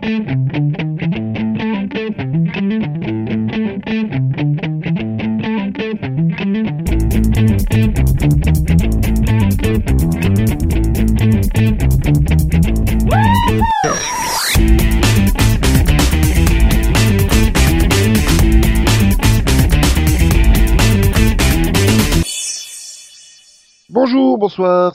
Thank you.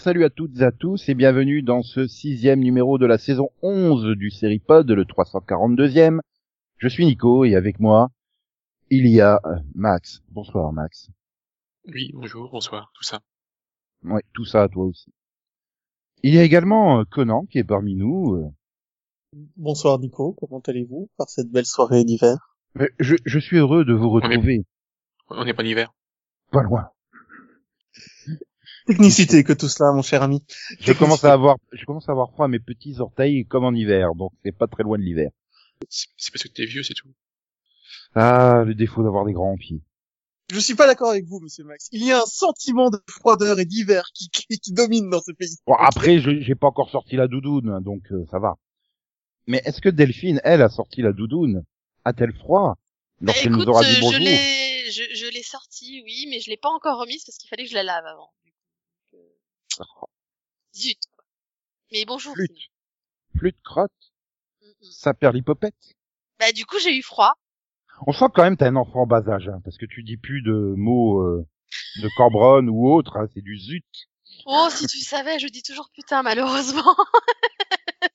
Salut à toutes et à tous et bienvenue dans ce sixième numéro de la saison 11 du Seripod, le 342e. Je suis Nico et avec moi, il y a euh, Max. Bonsoir Max. Oui, bonjour, bonsoir, tout ça. Ouais, tout ça à toi aussi. Il y a également euh, Conan qui est parmi nous. euh. Bonsoir Nico, comment allez-vous? Par cette belle soirée d'hiver Je, je suis heureux de vous retrouver. On n'est pas en hiver. Pas loin. Technicité que tout cela, mon cher ami. Je commence à avoir, je commence à avoir froid à mes petits orteils comme en hiver, donc c'est pas très loin de l'hiver. C'est parce que t'es vieux, c'est tout. Ah, le défaut d'avoir des grands pieds. Je suis pas d'accord avec vous, monsieur Max. Il y a un sentiment de froideur et d'hiver qui, qui, qui domine dans ce pays. Bon, après, je j'ai pas encore sorti la doudoune, hein, donc euh, ça va. Mais est-ce que Delphine, elle, a sorti la doudoune? A-t-elle froid? Bah, lorsqu'elle écoute, nous aura euh, dit je bonjour l'ai, je, je l'ai sorti, oui, mais je l'ai pas encore remise parce qu'il fallait que je la lave avant. du coup. Donc, euh, Zut. Mais bonjour. Flûte. de crotte, Mm, mm. ça perd l'hypopète. Bah du coup j'ai eu froid. On sent quand même t'as un enfant en bas âge, hein, parce que tu dis plus de mots euh, de Cambronne ou autre, hein, c'est du zut. Oh si tu savais, je dis toujours putain malheureusement.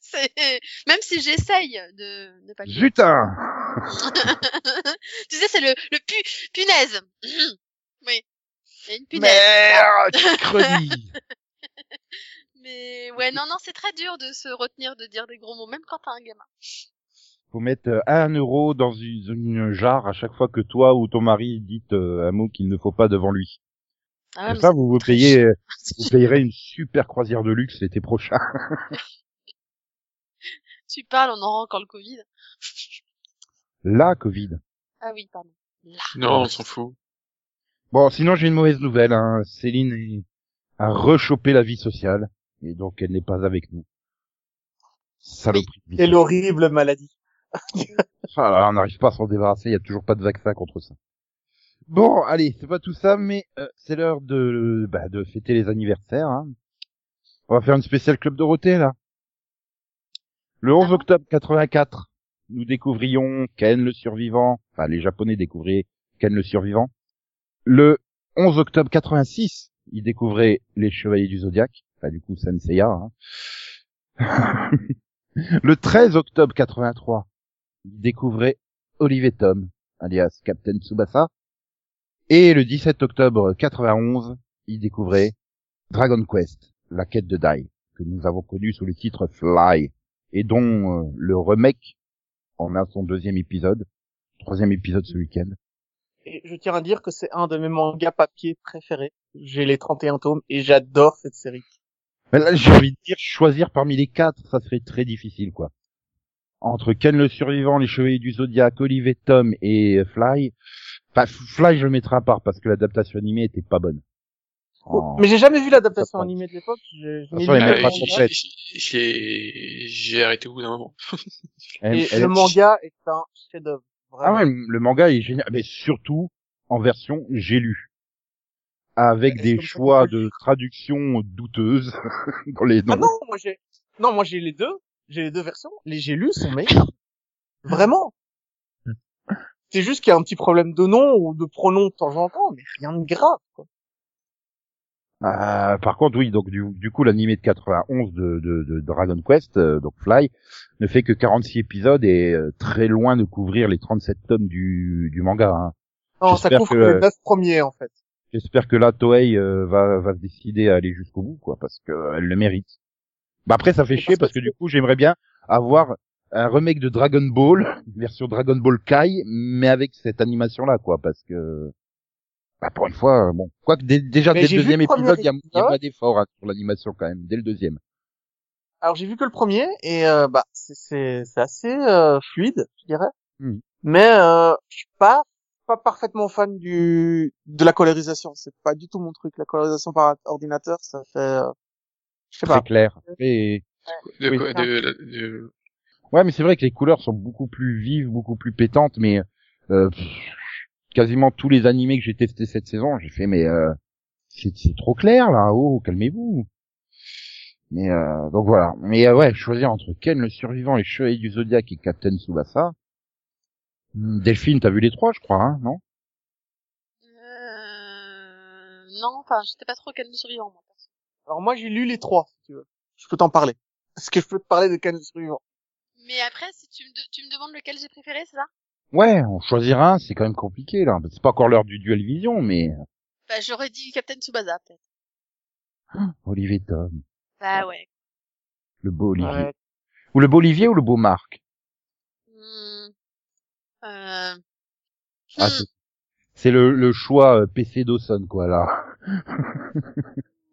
C'est même si j'essaye de ne pas. Zutin tu sais c'est le le pu punaise. oui. Il y a une punaise. Merde. Mais ouais non non c'est très dur de se retenir de dire des gros mots même quand t'as un gamin. Faut mettre euh, un euro dans une, une jarre à chaque fois que toi ou ton mari dites euh, un mot qu'il ne faut pas devant lui. Ah ouais, Comme ça, vous vous payez, vous payerez une super croisière de luxe l'été prochain. Tu parles, on aura encore le Covid. La Covid. Ah oui, pardon. Là. Non, on s'en fout. Bon, sinon j'ai une mauvaise nouvelle. Hein. Céline est- a rechopé la vie sociale et donc elle n'est pas avec nous. Saloperie. Et l'horrible maladie. Ah là, on n'arrive pas à s'en débarrasser. Il y a toujours pas de vaccin contre ça. Bon, allez, c'est pas tout ça, mais euh, c'est l'heure de bah, de fêter les anniversaires. Hein. On va faire une spéciale club Dorothée là. Le 11 Ah octobre 84, nous découvrions Ken le survivant. Enfin, les Japonais découvraient Ken le survivant. Le 11 octobre 86, ils découvraient les Chevaliers du Zodiaque. Enfin, du coup, Senseiya. Hein. le 13 octobre 83, ils découvraient Olivier Tom, alias Captain Tsubasa. Et le 17 octobre 91, ils découvraient Dragon Quest, la quête de Dai, que nous avons connu sous le titre Fly, et dont euh, le remake en a son deuxième épisode, troisième épisode ce week-end. Et je tiens à dire que c'est un de mes mangas papier préférés. J'ai les 31 tomes et j'adore cette série. Mais là, j'ai envie de dire, choisir parmi les quatre, ça serait très difficile, quoi. Entre Ken le survivant, les chevaliers du Zodiac, Olivier Tom et euh, Fly. Enfin, Fly, je le mettrai à part parce que l'adaptation animée était pas bonne. Oh. Mais j'ai jamais vu l'adaptation animée de l'époque. Je, je De n'ai toute façon, lu elle le met pas manga. complète. J'ai- J'ai arrêté au bout d'un moment. Elle- Et elle- le manga est un chef-d'œuvre. Ah ouais, le manga est génial, mais surtout en version j'ai lu. Avec des choix de traduction douteuses dans les Ah noms. non, moi j'ai, non, moi j'ai les deux. J'ai les deux versions. Les j'ai lus sont meilleurs. Vraiment. C'est juste qu'il y a un petit problème de nom ou de pronom de temps en temps, mais rien de grave. Quoi. Euh, par contre, oui, donc du, du coup, l'animé de 91 de, de, de Dragon Quest, euh, donc Fly, ne fait que 46 épisodes et euh, très loin de couvrir les 37 tomes du, du manga. Hein. Non, ça couvre que, les neuf premiers en fait. J'espère que là, Toei euh, va, va se décider à aller jusqu'au bout, quoi, parce qu'elle le mérite. Bah après, ça fait chier parce que que- du coup, j'aimerais bien avoir un remake de Dragon Ball, version Dragon Ball Kai, mais avec cette animation-là, quoi, parce que bah, pour une fois, bon, quoique dé- déjà Mais dès le deuxième le épisode, il y a, a pas d'effort hein, sur l'animation quand même, dès le deuxième. Alors j'ai vu que le premier et euh, bah c'est c'est assez euh, fluide, je dirais. Hmm. Mais euh, je suis pas pas parfaitement fan du de la colorisation. C'est pas du tout mon truc. La colorisation par ordinateur, ça fait euh, je sais Très pas. clair. Et De Oui. quoi de, de- Ouais, mais c'est vrai que les couleurs sont beaucoup plus vives, beaucoup plus pétantes, mais euh, pff, quasiment tous les animés que j'ai testés cette saison, j'ai fait mais euh, c'est trop clair là, oh calmez-vous. Mais euh, donc voilà. Mais euh, ouais, choisir entre Ken le survivant, les Chevaliers du Zodiac et Captain Tsubasa. Hmm, Delphine, t'as vu les trois, je crois, hein, non? Euh... Non, enfin, j'étais pas trop de survivant, moi. Alors moi j'ai lu les trois, si tu veux. Je peux t'en parler. Est-ce que je peux te parler de le survivant Mais après, si tu me, de- tu me demandes lequel j'ai préféré, c'est ça? Ouais, on choisira un, c'est quand même compliqué là. C'est pas encore l'heure du duel vision, mais Bah, j'aurais dit Captain Tsubasa, peut-être. Olivier Tom, Bah ouais. le beau Olivier. Ouais. Ou le beau Olivier ou le beau Marc? Euh... Ah, hmm. c'est- le, le choix euh, PC Dawson, quoi, là.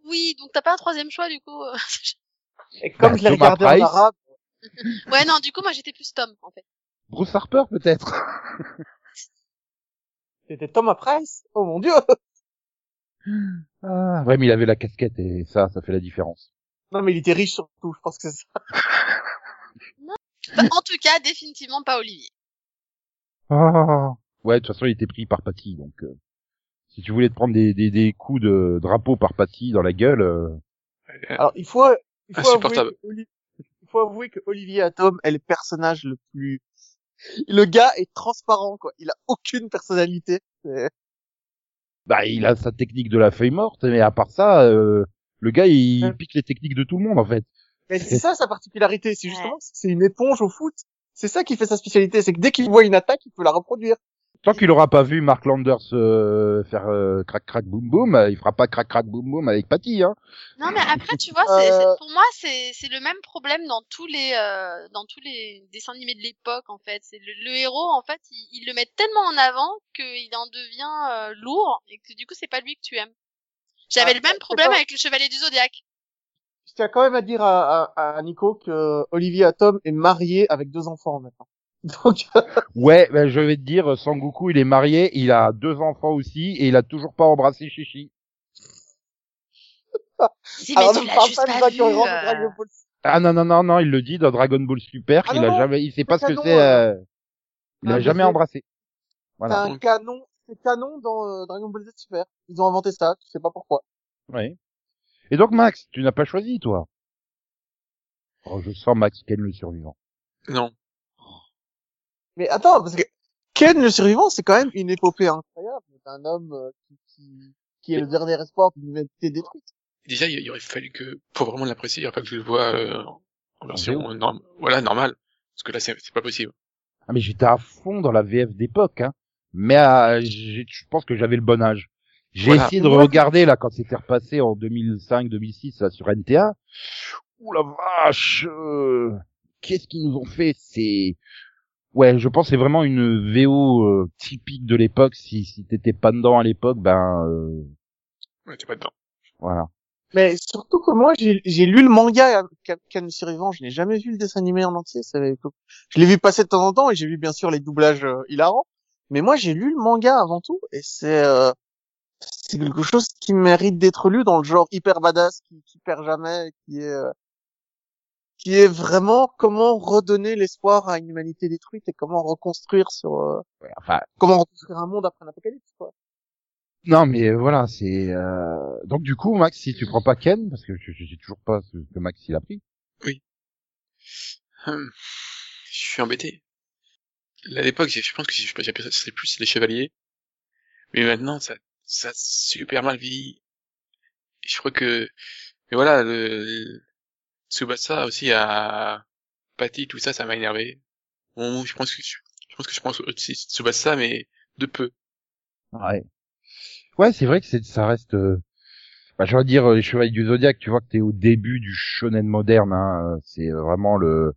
Oui, donc t'as pas un troisième choix, du coup. euh. Et comme Bah, je l'ai regardé en arabe, ouais, non, du coup, moi, j'étais plus Tom, en fait. Bruce Harper, peut-être c'était Thomas Price? Oh mon dieu ah, Ouais, mais il avait la casquette, et ça, ça fait la différence. Non mais il était riche surtout, je pense que c'est ça. Bah, en tout cas, définitivement pas Olivier. Ah. Ouais, de toute façon, il était pris par Patty, donc... euh, si tu voulais te prendre des, des, des coups de drapeau par Patty dans la gueule... euh, Alors il faut, il faut avouer que, il faut avouer que Olivier Atom est le personnage le plus, le gars est transparent quoi. Il a aucune personnalité. Bah, il a sa technique de la feuille morte, mais à part ça, euh, le gars, il Ouais. pique les techniques de tout le monde, en fait. Mais c'est ça sa particularité, c'est justement c'est une éponge au foot. C'est ça qui fait sa spécialité, c'est que dès qu'il voit une attaque, il peut la reproduire. Tant qu'il aura pas vu Mark Landers euh, faire euh, crac crac boum boum, euh, il fera pas crac crac boum boum avec Patty, hein. Non, mais après, tu vois, c'est, c'est- Euh. pour moi, c'est, c'est le même problème dans tous les, euh, dans tous les dessins animés de l'époque, en fait. C'est le, le héros, en fait, il, il le met tellement en avant qu'il en devient euh, lourd et que du coup, c'est pas lui que tu aimes. J'avais Ah, le même problème pas- avec le Chevalier du Zodiaque. Je tiens quand même à dire à, à, à Nico que Olivier Atom est marié avec deux enfants maintenant. Donc, Ouais, ben, je vais te dire, Sangoku, il est marié, il a deux enfants aussi, et il a toujours pas embrassé Chichi. Si, mais alors tu ne l'as parle juste pas de pas ça vu. qui rentre euh. Dragon Ball. Ah non non non non, il le dit dans Dragon Ball Super, Ah qu'il non, a non, jamais, il sait pas ce que c'est, euh. euh, il Ah, a je jamais embrassé. C'est Voilà. un canon, c'est canon dans euh, Dragon Ball Z Super. Ils ont inventé ça, tu sais pas pourquoi. Ouais. Et donc Max, tu n'as pas choisi toi Oh, je sens Max Ken le survivant. Non. Mais attends, parce que Ken le survivant, c'est quand même une épopée incroyable d'un homme euh, qui, qui, qui est le dernier espoir d'une humanité détruite. Déjà, il il aurait fallu que, pour vraiment l'apprécier, il aurait fallu que je le vois euh, en version norm- voilà, normale. Parce que là, c'est pas possible. Ah mais j'étais à fond dans la VF d'époque, hein. Mais euh, je pense que j'avais le bon âge. J'ai Voilà. essayé de regarder là quand c'était repassé en 2005-2006 là sur NTA. Ouh la vache euh, Qu'est-ce qu'ils nous ont fait C'est ouais, je pense que c'est vraiment une VO euh, typique de l'époque. Si si t'étais pas dedans à l'époque, ben euh, Ouais, t'es pas dedans. voilà. Mais surtout que moi, j'ai j'ai lu le manga Ken le survivant, je n'ai jamais vu le dessin animé en entier. ça avait- Je l'ai vu passer de temps en temps et j'ai vu bien sûr les doublages euh, hilarants. Mais moi, j'ai lu le manga avant tout et c'est euh, c'est quelque chose qui mérite d'être lu dans le genre hyper badass qui, qui perd jamais, qui est euh, qui est vraiment comment redonner l'espoir à une humanité détruite et comment reconstruire sur euh, Ouais, enfin comment reconstruire un monde après un apocalypse quoi. non mais euh, voilà c'est euh... donc du coup Max si tu prends pas Ken parce que je je sais toujours pas ce que Max il a pris. Hum. Je suis embêté. Là, À l'époque, je pense que si je j'appelais ça c'était plus les chevaliers. Mais maintenant, ça, ça super mal vieilli. Je crois que, mais voilà, le, Tsubasa aussi a Patty, tout ça, ça m'a énervé. Bon, je pense que je, je pense que je pense aussi Tsubasa, mais de peu. Ouais. Ouais, c'est vrai que c'est, ça reste, euh, bah, je vais dire euh, les Chevaliers du Zodiaque, tu vois que t'es au début du shonen moderne, hein, euh, c'est vraiment le,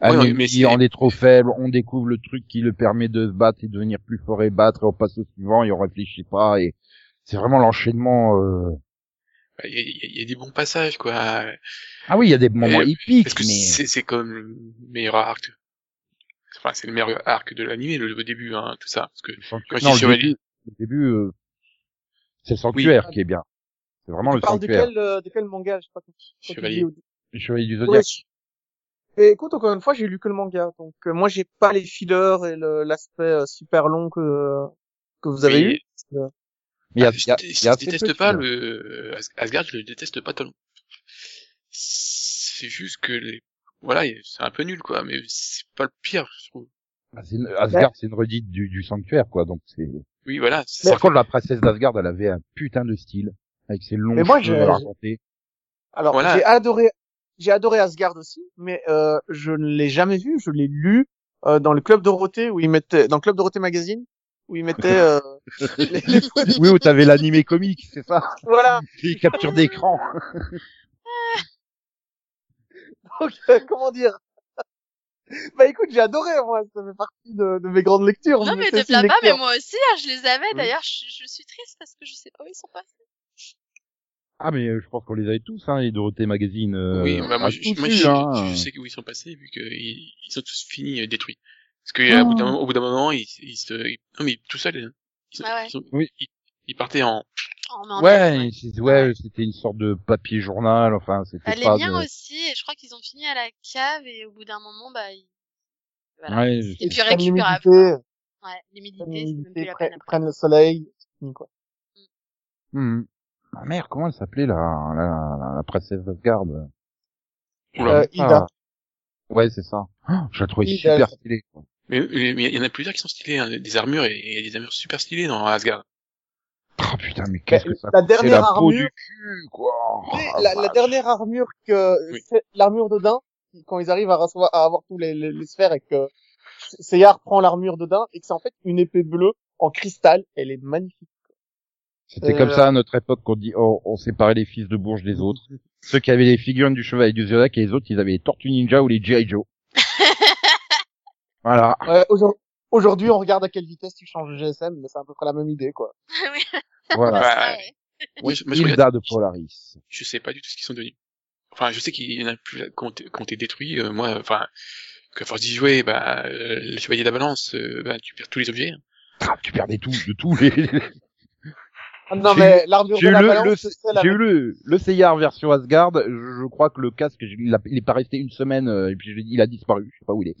Ouais, un ouais, mais c'est- on est trop faible, on découvre le truc qui le permet de se battre et de devenir plus fort et battre, et on passe au suivant et on réfléchit pas, et c'est vraiment l'enchaînement, euh... Il y a, il y a- il y a des bons passages, quoi. ah oui, il y a des moments Et- épiques, Parce que mais, c'est, c'est comme le meilleur arc. Enfin, c'est le meilleur arc de l'animé, le, le début, hein, tout ça. Parce que le sanctuaire- quand je non, le chevalier- début, le début, euh, c'est le sanctuaire qui est bien. C'est vraiment Tu le parles de sanctuaire. quel euh, de quel manga, je sais pas. tu Chevalier. Chevaliers du Ouais, Zodiaque. Et écoute, encore une fois, j'ai lu que le manga, donc euh, moi j'ai pas les fillers et l'aspect euh, super long que que vous avez Mais- eu. Mais il y a, je, il y a- je il y a peu déteste pas le As- Asgard, je le déteste pas tellement. C'est juste que les, voilà, c'est un peu nul quoi, mais c'est pas le pire, je trouve. Ah, une- Asgard, c'est une redite du, du sanctuaire, quoi. Donc c'est. Oui, voilà. Par contre, la princesse d'Asgard, elle avait un putain de style avec ses longs Mais moi, cheveux racontés. Alors Voilà. j'ai adoré, j'ai adoré Asgard aussi, mais euh, je ne l'ai jamais vu. Je l'ai lu euh, dans le club Dorothée où ils mettaient, dans le club Dorothée magazine où ils mettaient euh, les, les photos. Oui, où t'avais l'animé comique, c'est ça? Voilà. Les captures d'écran. Donc euh, comment dire? Bah écoute, j'ai adoré moi. Ça fait partie de, de mes grandes lectures. Non mais te plains pas, mais lecture. moi aussi, hein, je les avais. Oui. D'ailleurs, je, je suis triste parce que je sais pas où ils sont passés. Ah, mais euh, je pense qu'on les avait tous, hein, les Dorothée Magazine. Euh, oui, bah, moi, a je, moi je, hein. je sais où ils sont passés vu que ils, ils sont tous finis euh, détruits. Parce que euh, au bout d'un moment- au bout d'un moment, ils, ils se, ils- non mais tout seuls, hein. ils, Ah ouais. ils, sont- Oui. ils, ils partaient en, Oh, mais en Ouais, c'est- ouais, c'était une sorte de papier journal, enfin, c'était Bah, les pas miens de... aussi, et je crois qu'ils ont fini à la cave et au bout d'un moment, bah, ils... voilà. Ouais, je- Et puis Ils prennent récupérable. l'humidité, Ouais, ils l'humidité, prennent c'est même plus la peine après. prennent le soleil. c'est fini, quoi. Ah, merde, comment elle s'appelait, la, la, la, la princesse d'Asgard Oula. Euh, Ida. Ah. Ouais, c'est ça. Oh, je la trouvais Ida, super stylée. quoi. mais mais il y en a plusieurs qui sont stylés, hein, des armures et, et des armures super stylées dans Asgard. Oh putain, mais qu'est-ce que ça la dernière la peau armure- du cul, quoi. Oh, la, dernière armure que Oui. c'est l'armure d'Odin, quand ils arrivent à, recevoir, à avoir tous les, les, les sphères et que Seyar prend l'armure d'Odin et que c'est en fait une épée bleue en cristal, elle est magnifique. C'était Euh, comme ça à notre époque qu'on dit, on, on séparait les fils de Bourges des autres. Ceux qui avaient les figurines du chevalier du Zodiac et les autres, ils avaient les Tortues Ninja ou les G.I. Joe. voilà. Ouais, aujourd- Aujourd'hui, on regarde à quelle vitesse tu changes de GSM, mais c'est à peu près la même idée, quoi. oui, Voilà. Ouais. moi, je, Hilda de Polaris. je sais pas du tout ce qu'ils sont devenus. Enfin, je sais qu'il y en a plus quand t'es quand t'es détruit. euh, moi, enfin, qu'à force d'y jouer, bah, euh, le chevalier de la balance, euh, bah, tu perds tous les objets. hein. Ah, tu perdais tout, de tout les... Ah, non, J'ai mais l'armure de eu la le, balance, le- c'est celle j'ai eu le, le Seyar version Asgard. Je, je crois que le casque, il, a- il est pas resté une semaine euh, et puis je- il a disparu. Je sais pas où il est.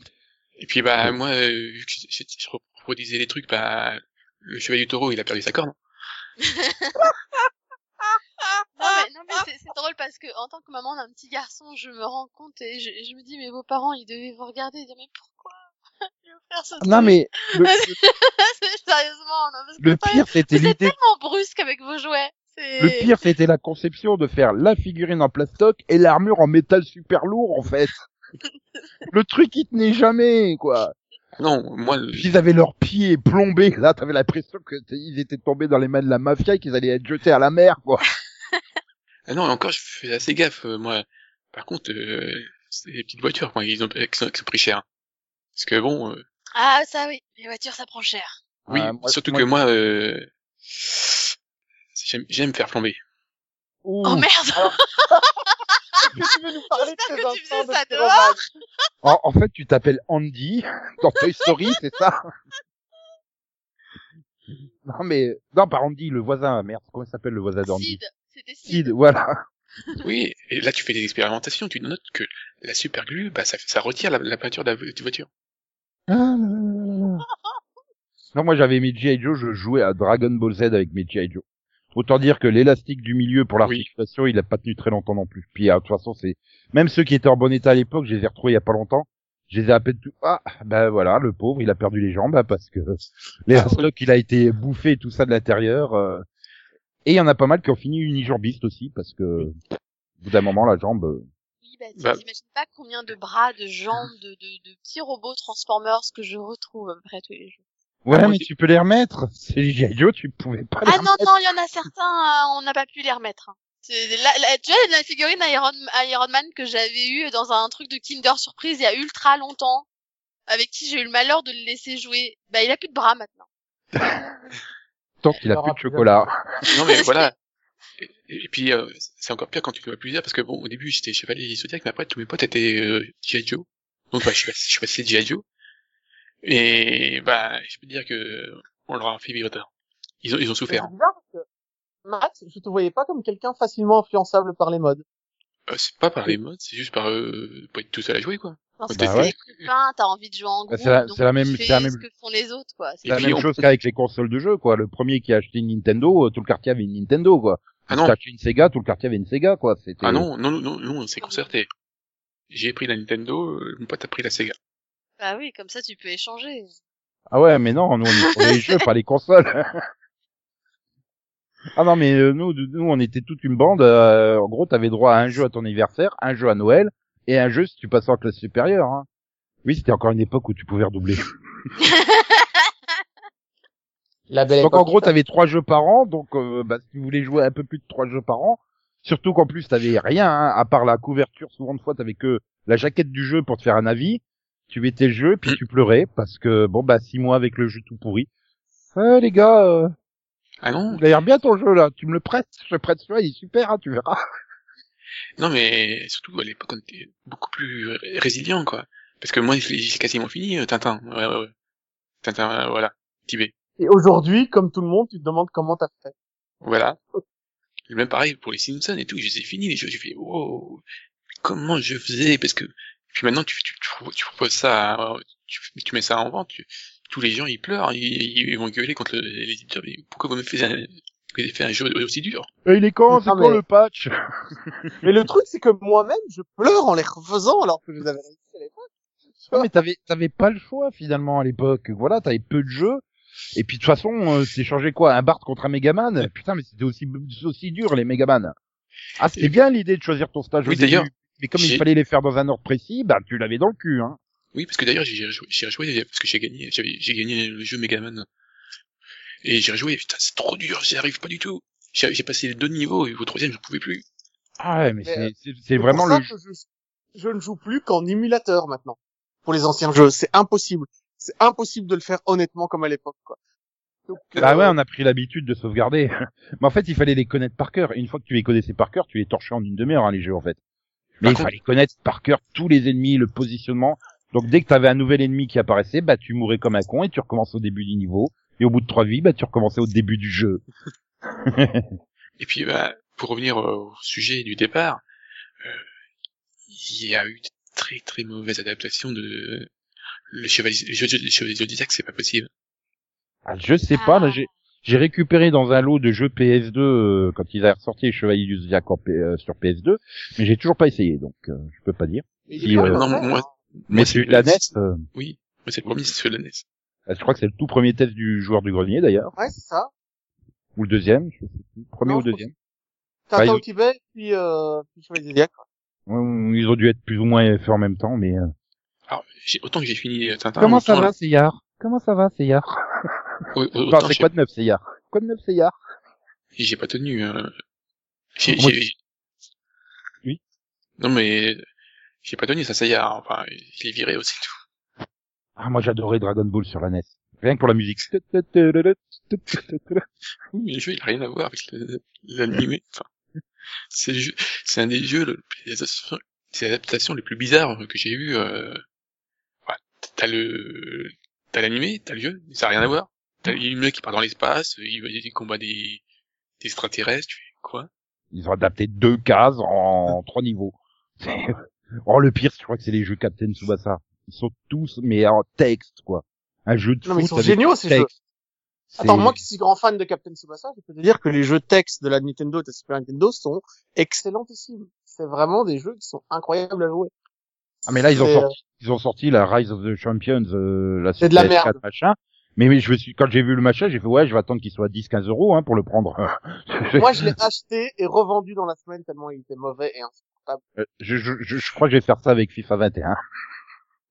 Et puis, bah, moi, euh, vu que je, je, je reproduisais les trucs, bah, le chevalier du taureau, il a perdu sa corne. Non mais, non, mais c'est, c'est drôle parce que en tant que maman d'un petit garçon, je me rends compte et je, je me dis mais vos parents ils devaient vous regarder et dire mais pourquoi? Non mais le, Sérieusement, non parce que le pire c'était vous êtes l'idée. tellement brusque avec vos jouets. Le pire c'était la conception de faire la figurine en plastoc et l'armure en métal super lourd en fait. le truc il tenait jamais quoi. Non, moi, le- ils avaient leurs pieds plombés. Là t'avais l'impression que ils étaient tombés dans les mains de la mafia et qu'ils allaient être jetés à la mer quoi. ah non, encore, je fais assez gaffe, euh, moi. Par contre, euh, c'est les petites voitures, moi, ils ont, qui sont, qui sont pris cher. Parce que bon, euh, Ah ça oui, les voitures ça prend cher. oui, moi- surtout moi- que moi, euh, j'aime, j'aime faire plomber. Ouh. Oh merde Est-ce que tu veux nous parler de J'espère tes que tu faisais de ça pyromane En, en fait, tu t'appelles Andy dans Toy Story, c'est ça? Non mais non, pas Andy, le voisin. Merde, comment il s'appelle le voisin d'Andy? Sid, c'était Sid. Sid, voilà. Oui, et là, tu fais des expérimentations, tu notes que la super glue, bah, ça, ça retire la, la peinture de la vo- de voiture. Ah, Non, moi j'avais mes G.I. Joe, je jouais à Dragon Ball Z avec mes G.I. Joe. Autant dire que l'élastique du milieu pour l'articulation, il a pas tenu très longtemps non plus. Puis, ah, de toute façon, c'est même ceux qui étaient en bon état à l'époque, je les ai retrouvés il y a pas longtemps. Je les ai à peine tout. Ah, ben voilà, le pauvre, il a perdu les jambes hein, parce que l'élastique, il a été bouffé et tout ça de l'intérieur. euh. Et il y en a pas mal qui ont fini unijambistes aussi parce que au bout d'un moment, la jambe. Oui, bah, Bah. t'imagines pas combien de bras, de jambes, de, de, de petits robots Transformers que je retrouve à peu près tous les jours. Ouais, mais tu peux les remettre. C'est les G.I. Joe, tu pouvais pas les Ah non, remettre. non, il y en a certains, euh, on n'a pas pu les remettre. hein. C'est la, la- tu vois, la figurine Iron, Iron Man que j'avais eue dans un truc de Kinder Surprise il y a ultra longtemps, avec qui j'ai eu le malheur de le laisser jouer, bah il a plus de bras maintenant. Tant qu'il a plus de chocolat. Non, mais voilà. Et, et puis, euh, c'est encore pire quand tu dois plusieurs, parce que bon, au début, j'étais chevalier zodiac, mais après, tous mes potes étaient euh, G.I. Joe. Donc, bah, je suis passé, je suis passé G.I. Joe. Et, bah, je peux te dire que on leur a fait vivre. Ils ont, ils ont Mais souffert. C'est bizarre parce que Matt, je te voyais pas comme quelqu'un facilement influençable par les modes. Euh, c'est pas par les modes, c'est juste par, euh, pour être tout seul à jouer, quoi. Parce Bah que ouais. t'as envie de jouer en Bah, groupe, c'est la- donc c'est la tu même- fais c'est la même- ce que font les autres, quoi. C'est la même on- chose qu'avec les consoles de jeu, quoi. Le premier qui a acheté une Nintendo, euh, tout le quartier avait une Nintendo, quoi. Ah Si non, t'as acheté une Sega, tout le quartier avait une Sega, quoi. C'était... ah non, non, non, non, non, on s'est concerté. J'ai pris la Nintendo, euh, mon pote a pris la Sega. Bah oui, comme ça tu peux échanger. Ah ouais, mais non, nous on est sur les jeux, pas les consoles. ah non, mais euh, nous, nous on était toute une bande. euh, en gros, t'avais droit à un jeu à ton anniversaire, un jeu à Noël et un jeu si tu passais en classe supérieure. Hein. Oui, c'était encore une époque où tu pouvais redoubler. La belle Donc en gros, t'avais trois jeux par an. Donc euh, bah, si tu voulais jouer un peu plus de trois jeux par an, surtout qu'en plus t'avais rien hein, à part la couverture. Souvent de fois, t'avais que la jaquette du jeu pour te faire un avis. Tu mettais le jeu, puis tu pleurais parce que bon bah six mois avec le jeu tout pourri. Euh, les gars, euh, Ah non, il a l'air bien ton jeu là. Tu me le prêtes Je te prête celui-là, il est super, hein, tu verras. non mais surtout à l'époque on était beaucoup plus ré- résilient quoi. Parce que moi j'ai quasiment fini euh, Tintin. Ouais, ouais, ouais. Tintin, euh, voilà. Tibet. Et aujourd'hui, comme tout le monde, tu te demandes comment t'as fait. Voilà. Et même pareil pour les Simpsons et tout, je les ai finis les jeux, j'ai fait wow, comment je faisais? Parce que puis maintenant tu tu, tu, tu proposes ça, à- tu, tu mets ça en vente, tu- tous les gens ils pleurent, ils, ils vont gueuler contre éditeurs, mais pourquoi vous me faites un, vous avez fait un jeu aussi dur? Il est quand C'est quand mais- le patch Mais le truc, c'est que moi-même, je pleure en les refaisant alors que je les avais réussi à l'époque. Non, mais t'avais t'avais pas le choix finalement à l'époque. Voilà, t'avais peu de jeux. Et puis de toute façon, euh, c'est changé quoi Un Bart contre un Megaman? Putain, mais c'était aussi aussi dur les Megaman. Ah, c'était bien l'idée de choisir ton stage au Oui, début. d'ailleurs, Mais comme il fallait les faire dans un ordre précis, bah tu l'avais dans le cul, hein. Oui, parce que d'ailleurs j'ai rejoué, parce que j'ai gagné, j'ai gagné le jeu Megaman. Et j'ai rejoué, putain c'est trop dur, j'y arrive pas du tout. J'ai j'ai passé les deux niveaux et au troisième j'en pouvais plus. Ah ouais, mais, Mais, euh, c'est- c'est c'est vraiment pour ça le. que je, je ne joue plus qu'en émulateur maintenant. Pour les anciens jeux, c'est impossible. C'est impossible de le faire honnêtement comme à l'époque, quoi. Donc, Bah euh, ouais, on a pris l'habitude de sauvegarder. mais en fait, il fallait les connaître par cœur. Et une fois que tu les connaissais par cœur, tu les torchais en une demi-heure, hein, les jeux, en fait. Mais Par il contre- fallait connaître par cœur tous les ennemis, le positionnement. Donc dès que t'avais un nouvel ennemi qui apparaissait, bah tu mourais comme un con et tu recommences au début du niveau. Et au bout de trois vies, bah tu recommençais au début du jeu. Et puis, bah, pour revenir au sujet du départ, euh, il y a eu de très très mauvaises adaptations de le chevalier, le chevalier Zodiac, c'est pas possible. Ah, je sais pas, là j'ai j'ai récupéré dans un lot de jeux PS2 euh, quand ils avaient ressorti les Chevaliers du Zodiac en P- euh, sur PS2, mais j'ai toujours pas essayé, donc euh, je peux pas dire. mais si, euh, non, moi-. Mais celui de la le- NES, euh, Oui, moi c'est le premier, c'est celui de la NES. je crois que c'est le tout premier test du joueur du grenier d'ailleurs, Ouais, c'est ça. ou le deuxième, je sais plus, premier Non, ou deuxième. Tintin ils ont- au Tibet, puis, euh, puis Chevalier Zodiac, quoi. Ouais, Ils ont dû être plus ou moins faits en même temps, mais... euh, Alors, autant que j'ai fini euh, Tintin, Comment ça va, Seyard? Comment ça va, Seyard? Enfin, c'est quoi de neuf, Seyard? Quoi de neuf, Seyard? J'ai pas tenu. Euh... J'ai, Oui. Non mais j'ai pas tenu ça, est. Enfin, je l'ai viré aussi tout. Ah, moi j'adorais Dragon Ball sur la NES. Rien que pour la musique. Oui, le jeu il a rien à voir avec l'animé. Enfin, c'est un des jeux, le, les adaptations- les plus bizarres que j'ai eu. Euh... t'as le, t'as l'animé, t'as le jeu, ça a rien à voir. T'as le mec qui part dans l'espace, il va il combat des, des extraterrestres, tu fais quoi? Ils ont adapté deux cases en trois niveaux. C'est- Oh, le pire, je crois que c'est les jeux Captain Tsubasa. Ils sont tous, mais en texte, quoi. Un jeu de Non, mais ils sont géniaux, ces texte. C'est- Attends, moi qui suis grand fan de Captain Tsubasa, je peux te dire que les jeux texte de la Nintendo et de la Super Nintendo sont excellentissimes. C'est vraiment des jeux qui sont incroyables à jouer. Ah, mais là, ils ont sorti, ils ont sorti la Rise of the Champions, euh, la C'est de la sur PS4, merde. machin. Mais, mais je me suis, quand j'ai vu le machin, j'ai fait, ouais, je vais attendre qu'il soit 10, 15 euros, hein, pour le prendre. Moi, je l'ai acheté et revendu dans la semaine tellement il était mauvais et insupportable. Euh, je, je, je, je crois que je vais faire ça avec FIFA 21.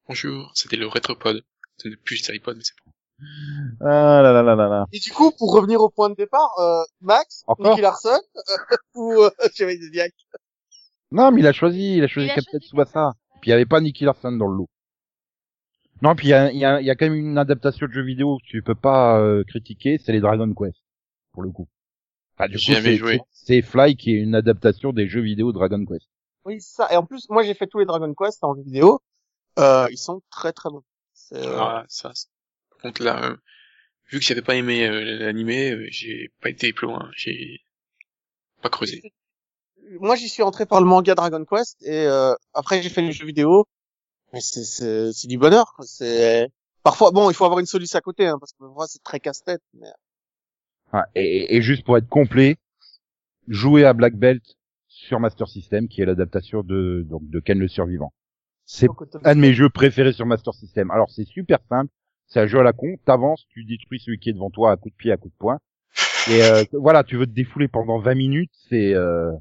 Bonjour, c'était le Retropod. Ce n'est plus iPod, mais c'est bon. Ah là là là là là. Et du coup, pour revenir au point de départ, euh, Max, Encore Nicky Larson, ou euh, Chevalier Zodiac? Non, mais il a choisi, il a choisi Captain choisi Tsubasa. Puis il y avait pas Nicky Larson dans le lot. Non, puis il y a, il y, a, il y a quand même une adaptation de jeu vidéo que tu peux pas euh, critiquer, c'est les Dragon Quest, pour le coup. Enfin, du coup, J'ai jamais c'est- joué. c'est- C'est Fly qui est une adaptation des jeux vidéo Dragon Quest. Oui, c'est ça. Et en plus, moi, j'ai fait tous les Dragon Quest en jeu vidéo. Euh, ils sont très très bons. C'est, euh, Ah, ça, par contre là, euh, vu que j'avais pas aimé euh, l'animé, euh, j'ai pas été plus loin, j'ai pas creusé. Moi, j'y suis entré par le manga Dragon Quest et euh, après j'ai fait les jeux vidéo Mais c'est, c'est, c'est du bonheur. C'est, parfois, bon, il faut avoir une solution à côté, hein, parce que parfois c'est très casse-tête, mais... Ouais, et, et juste pour être complet, jouer à Black Belt sur Master System, qui est l'adaptation de, donc, de Ken le Survivant. C'est un de mes jeux préférés sur Master System. Alors c'est super simple, c'est un jeu à la con, t'avances, tu détruis celui qui est devant toi à coup de pied, à coup de poing. Et euh, voilà, tu veux te défouler pendant 20 minutes, c'est... Euh...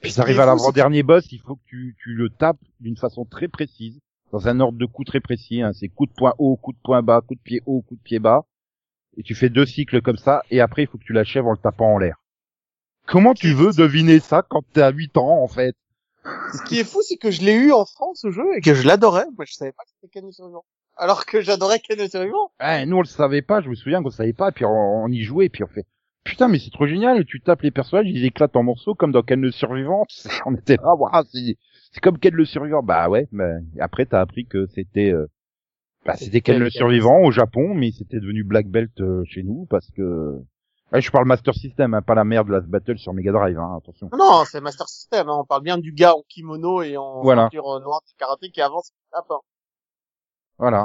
Puis t'arrives est à l'avant-dernier boss, il faut que tu, tu le tapes d'une façon très précise, dans un ordre de coup très précis. Hein. C'est coup de poing haut, coup de poing bas, coup de pied haut, coup de pied bas. Et tu fais deux cycles comme ça, et après il faut que tu l'achèves en le tapant en l'air. Comment tu veux deviner ça quand t'es à 8 ans, en fait? Ce qui est fou, c'est que je l'ai eu en France, ce jeu, et que je l'adorais. Moi, je savais pas que c'était le Survivant. Alors que j'adorais le Survivant. Ouais, nous on le savait pas, je me souviens qu'on savait pas, puis on, on y jouait, puis on fait putain mais c'est trop génial, tu tapes les personnages, ils éclatent en morceaux comme dans Ken le Survivant, on était là, waouh, c'est c'est comme Ken le Survivant, bah ouais, mais après t'as appris que c'était euh, bah, c'était Ken le Survivant au Japon, mais c'était devenu Black Belt euh, chez nous parce que ouais, je parle Master System, hein, pas la merde de Last Battle sur Mega Drive, hein, attention. Non, c'est Master System, hein. On parle bien du gars en kimono et en Voilà. ceinture euh, noire de karaté qui avance à pas. Voilà.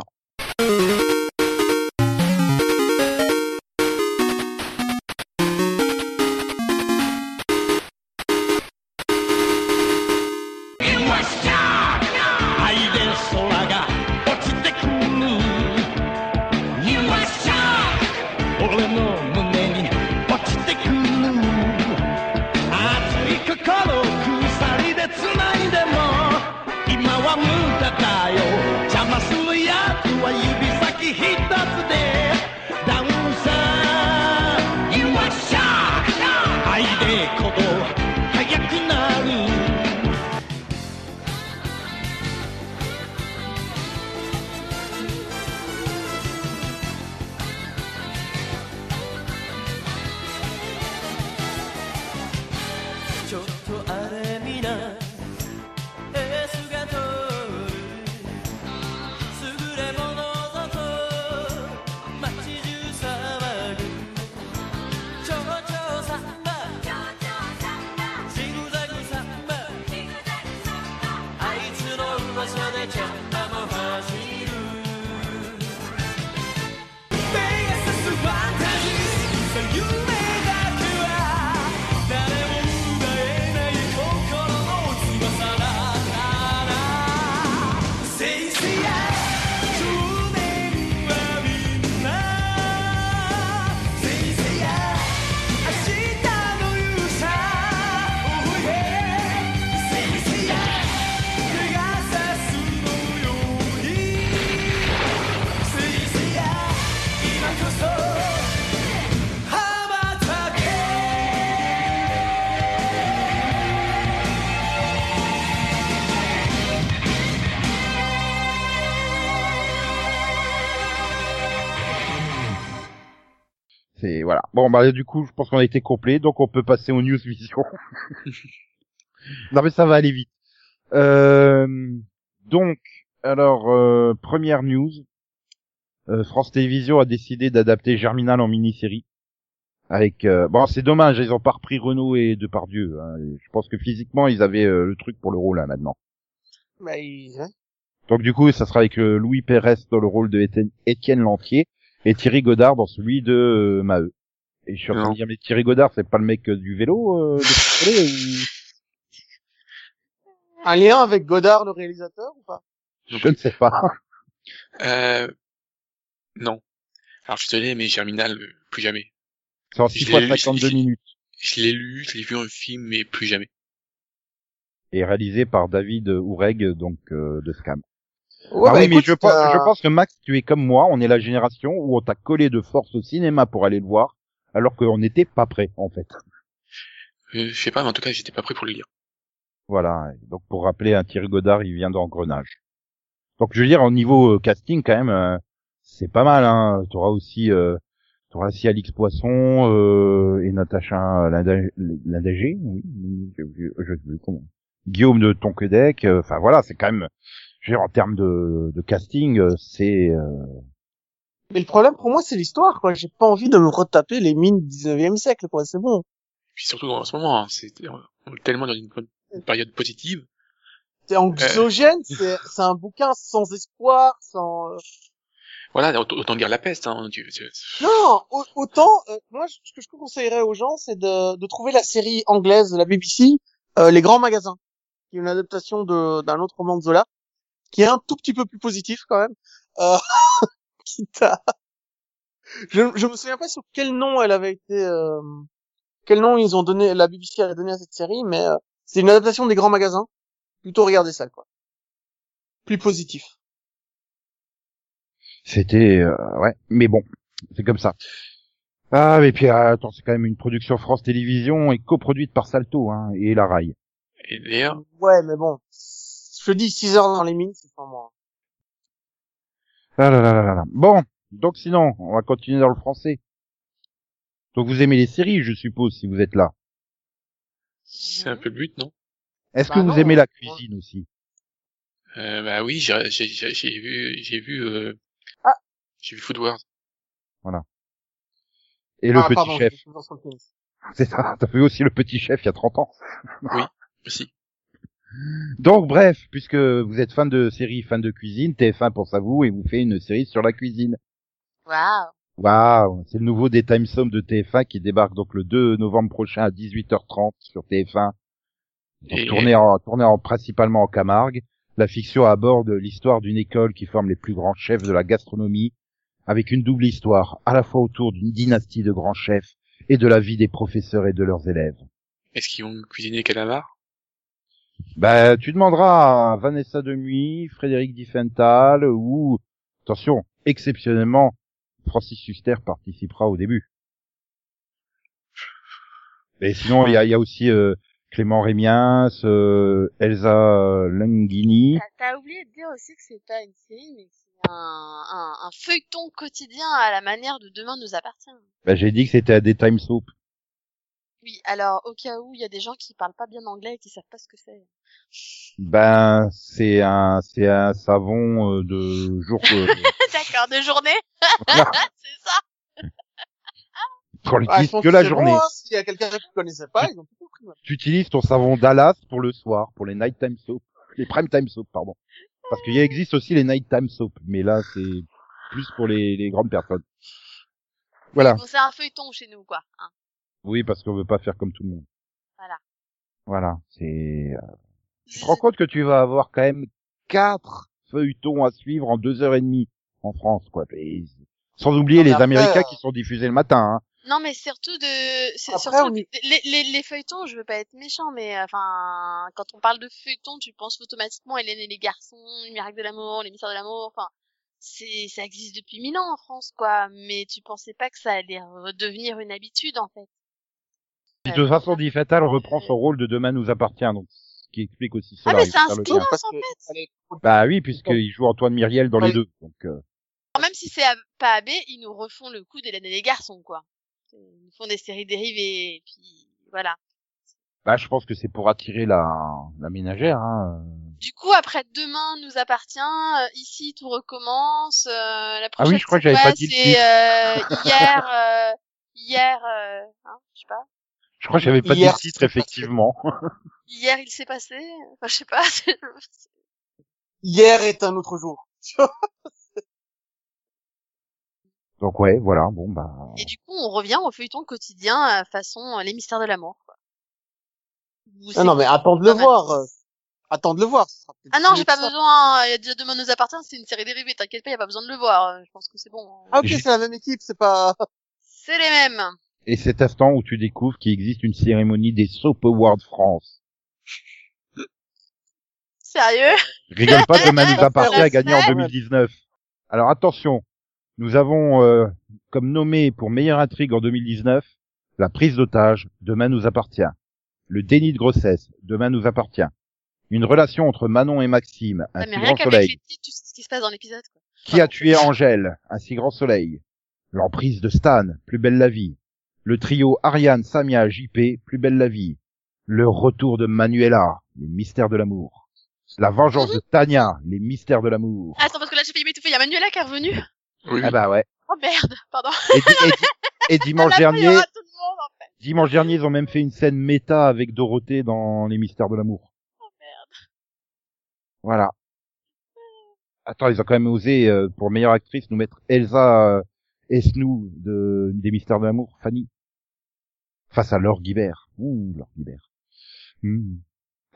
Bon bah du coup, je pense qu'on a été complet, donc on peut passer aux news vision. non mais ça va aller vite. Euh, donc, alors euh, première news, euh, France Télévisions a décidé d'adapter Germinal en mini-série. Avec euh, bon, c'est dommage, ils ont pas repris Renault et Depardieu. Hein. Je pense que physiquement, ils avaient euh, le truc pour le rôle là maintenant. Bah, il- hein. Donc du coup, ça sera avec euh, Louis Pérez dans le rôle de Étienne- Étienne Lantier et Thierry Godard dans celui de euh, Maheu. Et je suis en train de dire, mais Thierry Godard, c'est pas le mec euh, du vélo euh, de ou... Un lien avec Godard, le réalisateur, ou pas? Je ne sais pas. Euh, non. Alors, je suis désolé, mais Germinal, euh, plus jamais. C'est en Je 6 l'ai fois lu, 52 je- minutes. Je l'ai lu, je l'ai vu en film, mais plus jamais. Et réalisé par David Oureg, donc euh, de Scam. Ouais, ah bah, oui, mais écoute, je, pense, je pense que Max, tu es comme moi, on est la génération où on t'a collé de force au cinéma pour aller le voir, alors qu'on n'était pas prêt, en fait. Euh, je sais pas, mais en tout cas, j'étais pas prêt pour le lire. Voilà. Donc pour rappeler, un Thierry Godard, il vient d'Engrenage. Donc je veux dire, au niveau euh, casting, quand même, euh, c'est pas mal. Hein. T'auras aussi, euh, t'auras aussi Alix Poisson euh, et Natacha Linda- Lindagé, oui, je, je, je comment. Guillaume de Tonquedec. euh, Enfin voilà, c'est quand même, je veux dire, en termes de, de casting, euh, c'est euh, Mais le problème pour moi, c'est l'histoire, quoi. J'ai pas envie de me retaper les mines du 19e siècle, quoi. C'est bon. Puis surtout en ce moment, hein, c'est on est tellement dans une, période positive C'est anxiogène, c'est c'est un bouquin sans espoir, sans. euh, Voilà, autant dire la peste. Hein. Non, au- autant euh, moi ce que je conseillerais aux gens, c'est de, de trouver la série anglaise de la BBC, euh, Les Grands Magasins, qui est une adaptation d'un autre roman de Zola, qui est un tout petit peu plus positif quand même. Euh, je je me souviens pas sur quel nom elle avait été, euh, quel nom ils ont donné, la BBC a donné à cette série, mais euh, c'est une adaptation des Grands Magasins. Plutôt regarder ça quoi. Plus positif. C'était euh, ouais, mais bon, c'est comme ça. Ah, mais puis euh, attends, c'est quand même une production France Télévisions et coproduite par Salto hein, et La Rai. Et d'ailleurs, Ouais, mais bon, je dis 6 heures dans les mines, c'est pas moi. Ah là là là. Bon, donc sinon, on va continuer dans le français. Donc vous aimez les séries, je suppose, si vous êtes là. c'est un peu le but, non? Est-ce Bah que vous non, aimez la cuisine aussi? Euh, Bah oui, j'ai j'ai j'ai j'ai vu j'ai vu euh, Ah. j'ai vu Food Wars. Et le Ah, petit pardon, chef. C'est ça, t'as vu aussi le petit chef il y a 30 ans? Aussi. Donc bref, puisque vous êtes fan de séries, fan de cuisine, TF1 pense à vous et vous fait une série sur la cuisine. Waouh. Waouh, c'est le nouveau des Time Some de TF1 qui débarque donc le 2 novembre prochain à 18h30 sur TF1. Donc, Et- tourné en, tourné en, principalement en Camargue. La fiction aborde l'histoire d'une école qui forme les plus grands chefs de la gastronomie, avec une double histoire, à la fois autour d'une dynastie de grands chefs et de la vie des professeurs et de leurs élèves. Est-ce qu'ils ont cuisiné calamar? Bah, tu demanderas à Vanessa Demouy, Frédéric Diffenthal ou, attention, exceptionnellement, Francis Huster participera au début. Et sinon, il y a, y a aussi euh, Clément Rémiens, euh, Elsa Lunghini. T'as- oublié de dire aussi que c'est pas une série, mais c'est un, un, un feuilleton quotidien à la manière de Demain nous appartient. Bah, j'ai dit que c'était à des time soap. Oui, alors au cas où il y a des gens qui parlent pas bien anglais et qui savent pas ce que c'est. Ben, c'est un, c'est un savon euh, de jour euh, D'accord, de journée Voilà. C'est ça Ah, je l'utilise pense que la journée. Bon, hein, S'il y a quelqu'un qui connaissait pas, ils ont tout compris. ouais. tu utilises ton savon Dallas pour le soir, pour les nighttime soap, les prime time soap, pardon. Parce qu'il existe aussi les nighttime soap, mais là c'est plus pour les, les grandes personnes. Voilà. Bon, c'est un feuilleton chez nous, quoi. hein. Oui, parce qu'on veut pas faire comme tout le monde. Voilà. Voilà. C'est. euh, Tu te rends compte que tu vas avoir quand même quatre feuilletons à suivre en deux heures et demie en France, quoi. Et- Sans oublier Non, les après, Américains euh, qui sont diffusés le matin. Hein. Non, mais surtout de, Après, surtout on les, les, les feuilletons, je veux pas être méchant, mais enfin, quand on parle de feuilletons, tu penses automatiquement Hélène et les garçons, le miracle de l'amour, les mystères de l'amour, enfin, c'est, ça existe depuis mille ans en France, quoi. Mais tu pensais pas que ça allait redevenir une habitude, en fait. Puis de toute façon, Di Fatal reprend son rôle de Demain nous appartient, donc ce qui explique aussi Ah, cela. mais c'est un. Parce en fait. Bah oui, puisqu'il joue Antoine Myriel dans les deux. Donc, euh, Alors, même si c'est à- pas AB, ils nous refont le coup d'Hélène et les garçons, quoi. Ils nous font des séries dérivées, et puis voilà. bah, je pense que c'est pour attirer la, la ménagère. Hein. Du coup, après demain nous appartient, euh, ici tout recommence. euh, la Ah prochaine oui, je crois que j'avais pas dit le C'est euh, hier, euh, hier, euh, hein, je sais pas. Je crois que j'avais pas Hier, le titre, effectivement. Hier, il s'est passé. Enfin, je sais pas. Hier est un autre jour. donc ouais, voilà, bon bah... Et du coup, on revient au feuilleton quotidien euh, façon euh, les mystères de l'amour. quoi. Où Ah c'est- non, mais attends de le voir. euh, Attends de le voir. ce sera peut-être Ah non, j'ai pas ça. besoin. euh, déjà demain nous appartient, c'est une série dérivée. T'inquiète pas, y a pas besoin de le voir. Je pense que c'est bon. Ah ok, c'est la même équipe, c'est pas. C'est les mêmes. Et cet instant où tu découvres qu'il existe une cérémonie des Soap Awards France. Sérieux? Rigole pas, Demain nous La appartient à gagner en semaine. 2019. Alors attention, nous avons euh, comme nommé pour meilleure intrigue en 2019 la prise d'otage, Demain nous appartient. Le déni de grossesse, Demain nous appartient. Une relation entre Manon et Maxime, un si grand soleil. les titres, tu sais ce qui se passe dans l'épisode. quoi. Qui a tué Angèle, un si grand soleil. L'emprise de Stan, plus belle la vie. Le trio Ariane, Samia, JP, plus belle la vie. Le retour de Manuela, les mystères de l'amour. La vengeance de Tania, les mystères de l'amour. Attends, parce que là, j'ai failli m'étouffer. Il y a Manuela qui est revenue. Oui, Ah bah ouais. Oh merde, pardon. Et, di- et di- et dimanche dernier, monde, en fait. dimanche dernier, ils ont même fait une scène méta avec Dorothée dans les mystères de l'amour. Oh merde. Voilà. Attends, ils ont quand même osé, euh, pour meilleure actrice, nous mettre Elsa euh, Esnou de, des Mystères de l'amour, Fanny. Face à Laure Guibert. Ouh, Laure Guibert. Hmm.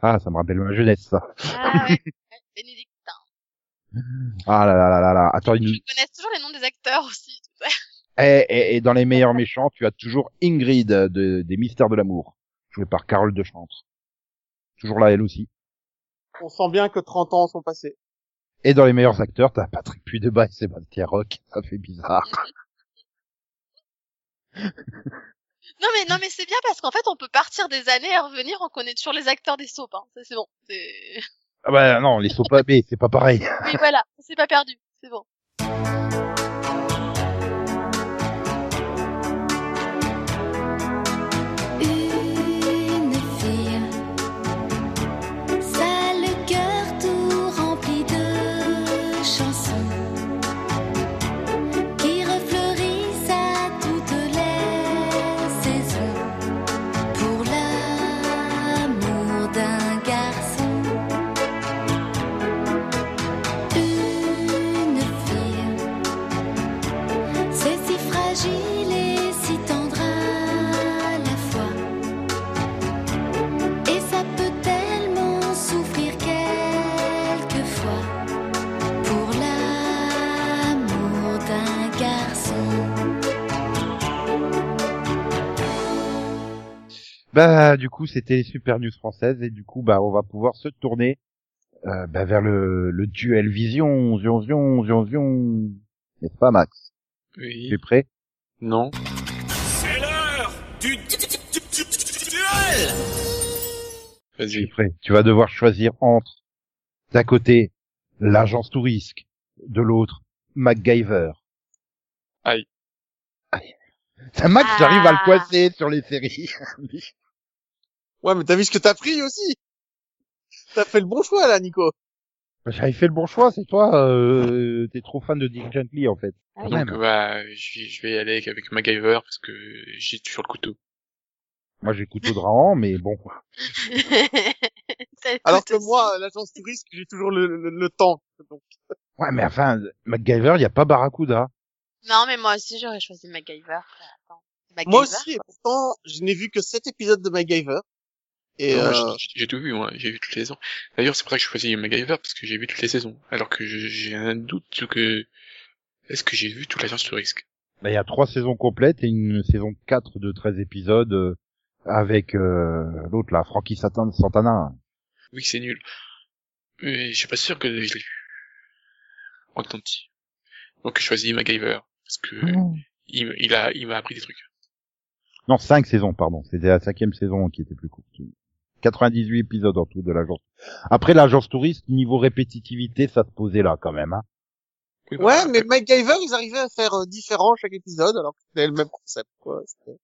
Ah, ça me rappelle ma jeunesse, ça. Ah ouais. Bénédictin. Ah là là là là là. Attends, ils connaissent toujours les noms des acteurs aussi. et, et, et dans les meilleurs méchants, tu as toujours Ingrid de, des Mystères de l'amour, jouée par Carole de Chantre. Toujours là, elle aussi. On sent bien que 30 ans sont passés. Et dans les meilleurs acteurs, t'as Patrick Puydebas et Sébastien Roch. Ça fait bizarre. Non mais non mais c'est bien parce qu'en fait on peut partir des années et revenir, on connaît toujours les acteurs des soaps. Hein. Ça c'est bon. Ah bah non, les sopapés, c'est pas pareil. Oui voilà, c'est pas perdu, c'est bon. Bah du coup, c'était les Super News françaises et du coup, bah on va pouvoir se tourner euh, bah, vers le, le duel Vision, Zion, Zion, Zion, Zion. N'est-ce pas, Max? Tu Oui. es prêt? Non. C'est l'heure du, du- du- du- du- du duel Tu es Vas-y. prêt? Tu vas devoir choisir entre, d'un côté, l'agence Tourisque, de l'autre, MacGyver. Aïe. Aïe. C'est Max, Ah. j'arrive à le coincer sur les séries. Ouais, mais t'as vu ce que t'as pris aussi? T'as fait le bon choix là, Nico. J'avais fait le bon choix, c'est toi, euh, t'es trop fan de Dick Gently, en fait. Ah même. Donc bah je vais, je vais y aller avec, avec MacGyver parce que j'ai toujours le couteau. Moi, j'ai couteau de Rahan, mais bon. Alors que moi, l'agence touriste, j'ai toujours le, le, le temps. Donc, Ouais, mais enfin, MacGyver, il y a pas Barracuda. Non mais moi aussi j'aurais choisi MacGyver. Attends. MacGyver moi aussi, et pourtant, je n'ai vu que sept épisodes de MacGyver. Et euh, j'ai- j'ai tout vu, moi. J'ai vu toutes les saisons. D'ailleurs, c'est pour ça que je choisis MacGyver parce que j'ai vu toutes les saisons. Alors que je- j'ai un doute que est-ce que j'ai vu toute l'agence de risque Bah, il y a trois saisons complètes et une saison 4 de 13 épisodes euh, avec euh, l'autre là, Frankie Satan- Santana. Oui, c'est nul. Mais je suis pas sûr que je l'ai vu. En tant petit. Donc je choisis MacGyver parce que il, il a il m'a appris des trucs. Non, cinq saisons, pardon. C'était la cinquième saison qui était plus courte. 98 épisodes en tout de l'agence. Après, l'agence touriste, niveau répétitivité, ça se posait là quand même. Hein. Oui, ouais, mais MacGyver, ils arrivaient à faire euh, différent chaque épisode, alors que c'était le même concept. quoi. C'était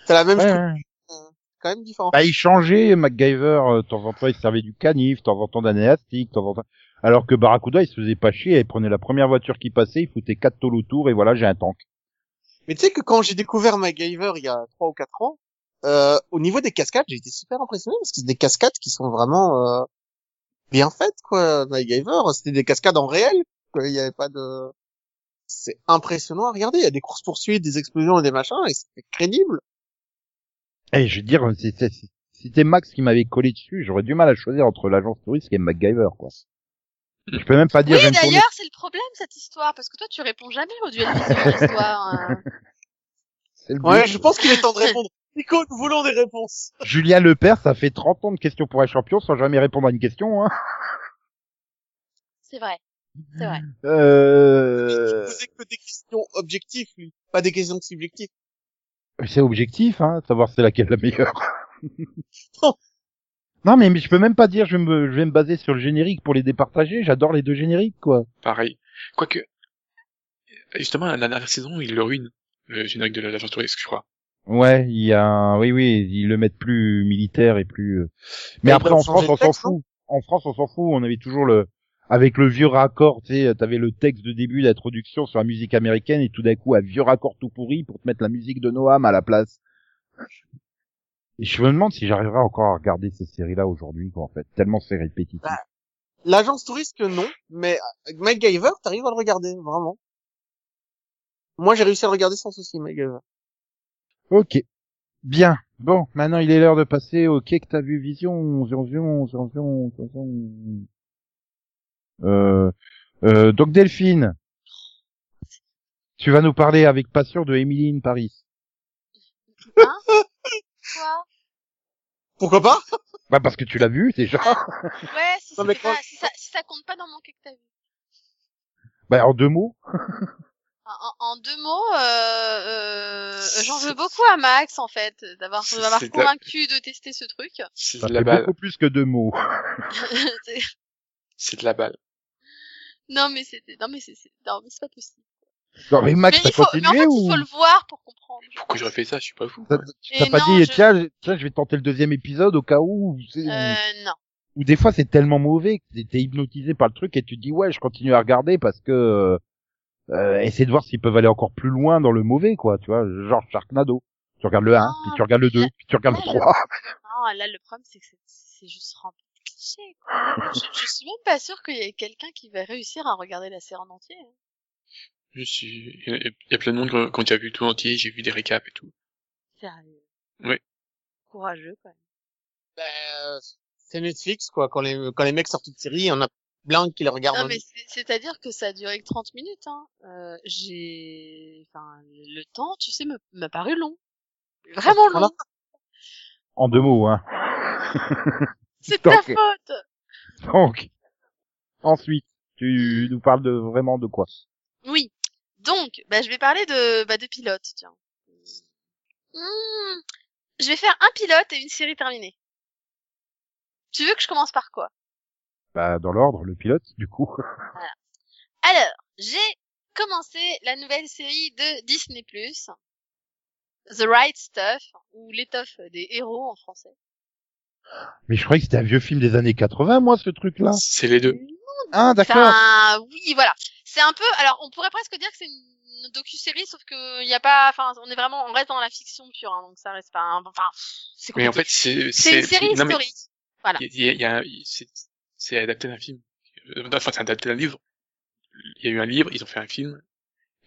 c'était la même Ouais, structure, ouais. quand même différent. Bah, il changeait, MacGyver, euh, de temps en temps, il se servait du canif, de temps en temps d'un élastique, de temps en temps... Alors que Barracuda, il se faisait pas chier, il prenait la première voiture qui passait, il foutait quatre tôles autour, et voilà, j'ai un tank. Mais tu sais que quand j'ai découvert MacGyver il y a trois ou quatre ans, euh, au niveau des cascades, j'ai été super impressionné parce que c'est des cascades qui sont vraiment euh, bien faites, quoi. MacGyver, c'était des cascades en réel. quoi. Il y avait pas de... C'est impressionnant à regarder. Il y a des courses poursuites, des explosions et des machins, et c'est crédible. Eh, je veux dire, c'est- c'était Max qui m'avait collé dessus, j'aurais du mal à choisir entre l'agence touriste et MacGyver, quoi. Je peux même pas dire, Oui d'ailleurs c'est le problème cette histoire parce que toi tu réponds jamais au duel vision histoire. hein. Ouais, je pense qu'il est temps de répondre. Nico, nous voulons des réponses. Julien Lepers, ça fait 30 ans de questions pour un champion sans jamais répondre à une question, hein. C'est vrai. C'est vrai. Il Euh... posait que des questions objectives, lui. Pas des questions subjectives. C'est objectif, hein, savoir c'est laquelle la meilleure. Non, mais, mais je peux même pas dire, je vais, me, je vais me baser sur le générique pour les départager. J'adore les deux génériques, quoi. pareil. Quoique justement la dernière saison, il le ruine le générique de l'agence de risque, je crois. Ouais, il y a, un- oui, oui, ils le mettent plus militaire et plus. euh, Mais Mais après, en France, on s'en fout. En France, on s'en fout. On avait toujours le, avec le vieux raccord, tu sais, t'avais le texte de début d'introduction sur la musique américaine et tout d'un coup un vieux raccord tout pourri pour te mettre la musique de Noam à la place. Et je me demande si j'arriverai encore à regarder ces séries-là aujourd'hui, quoi, en fait. Tellement c'est répétitif. Bah, L'agence touriste, non, mais euh, MacGyver, t'arrives à le regarder, vraiment? Moi, j'ai réussi à le regarder sans souci, MacGyver. Ok. Bien. Bon, maintenant il est l'heure de passer au quai que t'as vu Vision, Vision, Vision, Vision, Vision. Euh, euh, donc Delphine, tu vas nous parler avec passion de Emily in Paris. Hein Quoi? Pourquoi pas? Bah parce que tu l'as vu déjà. Ouais, si, Non, mais c'était quand- pas- si, ça, si ça compte pas dans mon quai que t'as vu. Bah en deux mots. En, en- en deux mots, euh, euh, j'en veux beaucoup à Max en fait d'avoir de- convaincu de tester ce truc. C'est de la balle. beaucoup plus que deux mots. C'est- de la balle. non mais c'était non mais c'est non mais c'est pas possible. Non mais Max, mais, t'as il faut, mais en continué fait, ou il faut le voir pour comprendre. Pourquoi j'aurais fait ça? Je suis pas fou. T'as pas non, dit je- tiens, je- tiens je vais tenter le deuxième épisode au cas où. tu sais, Euh, non. Ou des fois c'est tellement mauvais que t'es hypnotisé par le truc et tu te dis ouais je continue à regarder parce que euh, euh, essaie de voir s'ils peuvent aller encore plus loin dans le mauvais quoi tu vois genre Sharknado tu regardes le 1 Non, puis tu regardes le 2 là- puis tu regardes le là, 3 Non, là le problème c'est que c'est- c'est juste rempli de clichés. Quoi. je, je suis même pas sûre qu'il y ait quelqu'un qui va réussir à regarder la série en entier. hein. Je suis. Il y a- il y a plein de monde qui ont déjà vu tout entier. J'ai vu des récaps et tout. Sérieux? Oui. Courageux quand même. Ben, c'est Netflix, quoi. Quand les, quand les mecs sortent une série, il y en a plein qui les regardent. Non mais c'est- c'est-à-dire que ça a duré que 30 minutes. Hein. Euh, j'ai, enfin, le temps, tu sais, m'a paru long. Vraiment long. En deux mots hein C'est ta faute. donc ensuite tu nous parles de vraiment de quoi? Oui. Donc, bah, je vais parler de, bah, de pilote, tiens. Hmm. Je vais faire un pilote et une série terminée. Tu veux que je commence par quoi? Bah dans l'ordre le pilote du coup Alors, j'ai commencé la nouvelle série de Disney+, The Right Stuff, ou l'étoffe des héros en français. mais je croyais que c'était un vieux film des années 80 moi ce truc là C'est les deux. ah d'accord Enfin, oui, voilà. C'est un peu, alors, on pourrait presque dire que c'est une docu-série, sauf que il y a pas, enfin, on est vraiment, on reste dans la fiction pure, hein, donc ça reste pas, enfin, c'est Mais en fait, c'est. c'est une série mais historique. Voilà. Il y a, il y a, il- c'est, c'est adapté d'un film. Euh, Enfin, c'est adapté d'un livre. Il y a eu un livre, ils ont fait un film.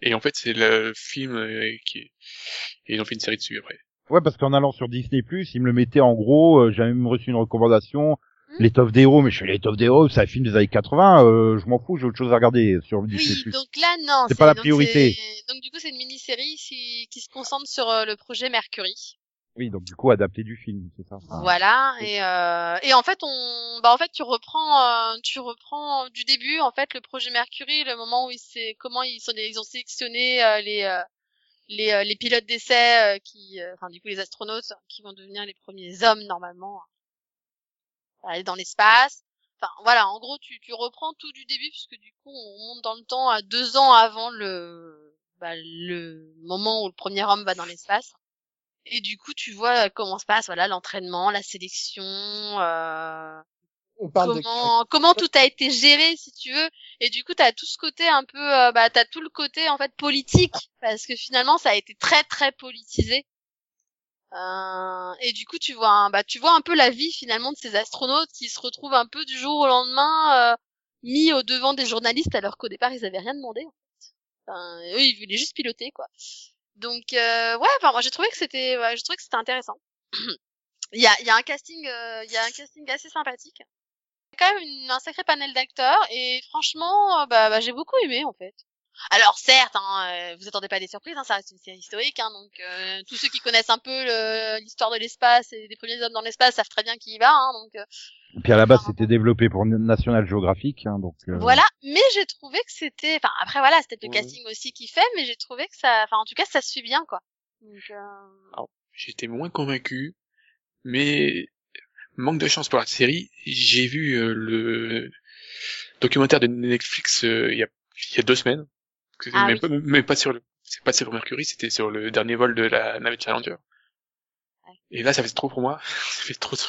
Et en fait, c'est le film euh, qui, et ils ont fait une série dessus après. ouais parce qu'en allant sur Disney Plus ils me le mettaient en gros euh, j'ai même reçu une recommandation Hmm. l'étoffe des héros mais je suis l'étoffe des héros c'est un film des années 80 euh, je m'en fous j'ai autre chose à regarder sur Disney Oui, Plus donc là, non. C'est pas la priorité. Donc, du coup, c'est une mini-série qui, qui se concentre sur euh, le projet Mercury. Oui, donc du coup adapté du film, c'est ça. Ah. Voilà. Et, euh, et en fait, on, bah en fait, tu reprends, euh, tu reprends du début, en fait, le projet Mercury, le moment où il s'est, comment ils sont, ils ont sélectionné euh, les, euh, les, euh, les pilotes d'essai, euh, qui, euh, enfin, du coup, les astronautes qui vont devenir les premiers hommes normalement à aller dans l'espace. Enfin, voilà. En gros, tu, tu reprends tout du début puisque du coup, on monte dans le temps à deux ans avant le, bah, le moment où le premier homme va dans l'espace. Et du coup, tu vois comment se passe, voilà, l'entraînement, la sélection, euh, On parle de... comment comment tout a été géré, si tu veux. Et du coup, t'as tout ce côté un peu, euh, bah, t'as tout le côté en fait politique, parce que finalement, ça a été très très politisé. Euh, et du coup, tu vois, un- bah, tu vois un peu la vie finalement de ces astronautes qui se retrouvent un peu du jour au lendemain euh, mis au devant des journalistes, alors qu'au départ, ils avaient rien demandé. En fait. Enfin, eux, ils voulaient juste piloter, quoi. Donc euh, ouais, enfin moi j'ai trouvé que c'était ouais, j'ai trouvé que c'était intéressant. il y a y a un casting euh, il y a un casting assez sympathique. Quand même un sacré panel d'acteurs et franchement euh, bah, bah, j'ai beaucoup aimé en fait. Alors certes, hein, euh, vous attendez pas à des surprises, hein, ça reste une série historique, hein, donc euh, tous ceux qui connaissent un peu le- l'histoire de l'espace et des premiers hommes dans l'espace savent très bien qui y va, hein, donc euh, Et puis à la base c'était développé pour National Geographic, hein, donc. euh, Voilà, mais j'ai trouvé que c'était, enfin après voilà, c'était peut-être le Ouais. casting aussi qui fait, mais j'ai trouvé que ça, enfin en tout cas ça se fait bien quoi. Donc, euh... J'étais moins convaincu, mais manque de chance pour la série. J'ai vu euh, le documentaire de Netflix euh, il y, a, il y a deux semaines. Ah oui. pas, sur le, c'est pas sur Mercury, c'était sur le dernier vol de la navette Challenger. Ouais. Et là, ça fait trop pour moi. ça fait trop. trop-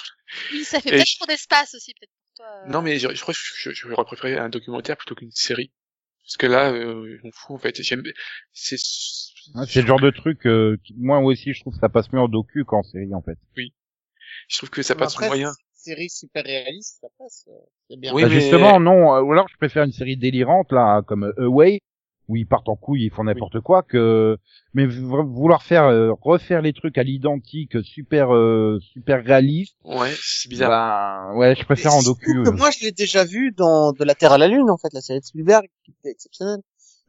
oui, ça fait peut-être je- trop d'espace aussi peut-être pour toi. euh. Non, mais je, je crois que je- je- j'aurais préféré un documentaire plutôt qu'une série. Parce que là, euh, on fout en fait. J'aime, c'est, ouais, c'est le genre de truc, euh, qui- moi aussi je trouve que ça passe mieux en docu qu'en série en fait. je trouve que ça Mais passe après, moyen. série super réaliste, ça passe. euh, C'est bien. Oui, Bah, mais- Justement, non. euh, Ou alors, je préfère une série délirante là, comme Away, où ils partent en couille, ils font n'importe quoi, que mais vouloir faire euh, refaire les trucs à l'identique, super euh, super réaliste. Ouais, c'est bizarre. Bah, ouais, je préfère en docu. que euh. moi, je l'ai déjà vu dans De la Terre à la Lune, en fait, la série de Spielberg, qui était exceptionnelle.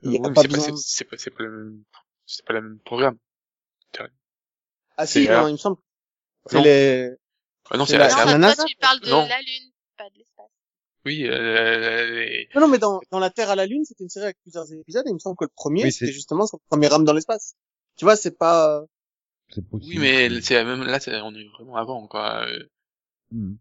Ouais, pas c'est pas, besoin- c'est- c'est pas, c'est pas le même, c'est pas le même programme. Ah si, c'est- non, il me semble. C'est Non. les... Ah non, C'est c'est la- c'est c'est la toi, NASA tu parles de Non. la Lune, pas de l'espace. Oui, euh, les- Non, non, mais dans, dans La Terre à la Lune, c'était une série avec plusieurs épisodes, et il me semble que le premier, Oui, c'était c'est- justement son premier rame dans l'espace. Tu vois, c'est pas... C'est possible. oui, mais c'est même là, c'est- on est vraiment avant, quoi. Euh, Hmm.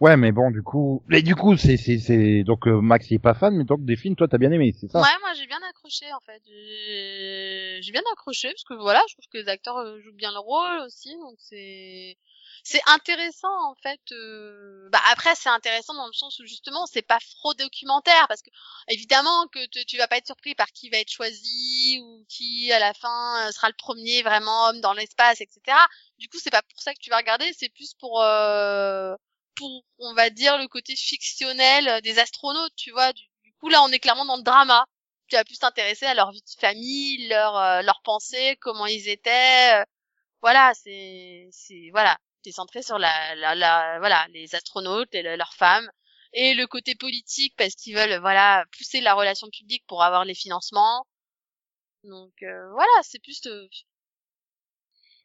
Ouais, mais bon, du coup, mais du coup, c'est c'est c'est donc euh, Max il est pas fan, mais donc des films, toi t'as bien aimé, c'est ça? Ouais, moi j'ai bien accroché en fait. J'ai j'ai bien accroché parce que voilà, je trouve que les acteurs euh, jouent bien le rôle aussi, donc c'est c'est intéressant en fait. euh, Bah après c'est intéressant dans le sens où justement c'est pas trop documentaire parce que évidemment que tu vas pas être surpris par qui va être choisi ou qui à la fin euh, sera le premier vraiment homme dans l'espace, etc. Du coup c'est pas pour ça que tu vas regarder, c'est plus pour euh, pour on va dire le côté fictionnel des astronautes, tu vois. Du, du coup là on est clairement dans le drama tu vas plus t'intéresser à leur vie de famille, leur euh, leurs pensées, comment ils étaient. euh, voilà, c'est c'est voilà, t'es centré sur la, la la voilà les astronautes et le- leurs femmes et le côté politique parce qu'ils veulent voilà pousser la relation publique pour avoir les financements. Donc euh, voilà, c'est plus euh,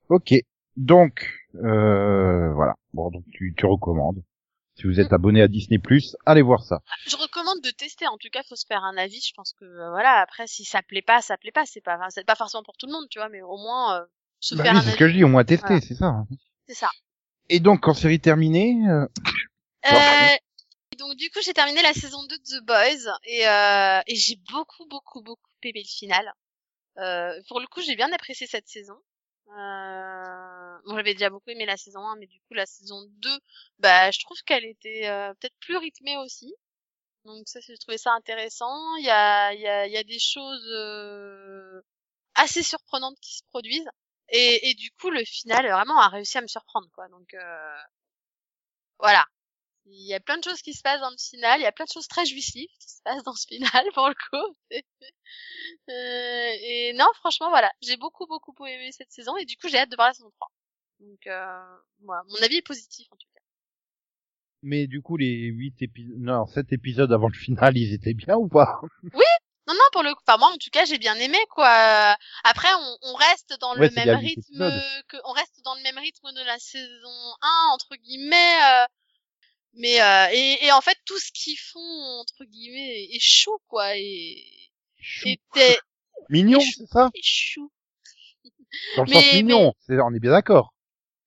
Ok. Donc euh, voilà. Bon, donc tu tu recommandes. Si vous êtes abonné à Disney allez voir ça. je recommande de tester. En tout cas, faut se faire un avis. Je pense que euh, voilà. Après, si ça plaît pas, ça plaît pas. C'est pas, c'est pas forcément pour tout le monde, tu vois. Mais au moins, euh, se Bah faire oui, un c'est ce avis. que je dis, au moins tester, Voilà. c'est ça. hein. C'est ça. Et donc en série terminée, euh, Euh, donc du coup j'ai terminé la saison 2 de The Boys et, euh, et j'ai beaucoup beaucoup beaucoup aimé le final. Euh, pour le coup j'ai bien apprécié cette saison. Euh, bon, j'avais déjà beaucoup aimé la saison 1 mais du coup la saison 2 bah je trouve qu'elle était euh, peut-être plus rythmée aussi. Donc ça j'ai trouvé ça intéressant. Il y a il y a il y a des choses euh, assez surprenantes qui se produisent et et du coup le final vraiment a réussi à me surprendre quoi. Donc euh, voilà. Il y a plein de choses qui se passent dans le final, il y a plein de choses très jouissives qui se passent dans ce final pour le coup. Euh, et non, franchement, voilà, j'ai beaucoup beaucoup aimé cette saison et du coup j'ai hâte de voir la saison 3. Donc euh, voilà, mon avis est positif en tout cas. mais du coup les huit épisodes, non, sept épisodes avant le final, ils étaient bien ou pas? Non, pour le coup, enfin moi en tout cas j'ai bien aimé quoi. Après on, on reste dans Ouais, le même rythme que, on reste dans le même rythme de la saison 1 entre guillemets. euh, mais euh, et, et en fait tout ce qu'ils font entre guillemets est chou quoi et Chou. Mignon, c'est ça est chou. Dans le Mais- sens mignon, c'est- on est bien d'accord.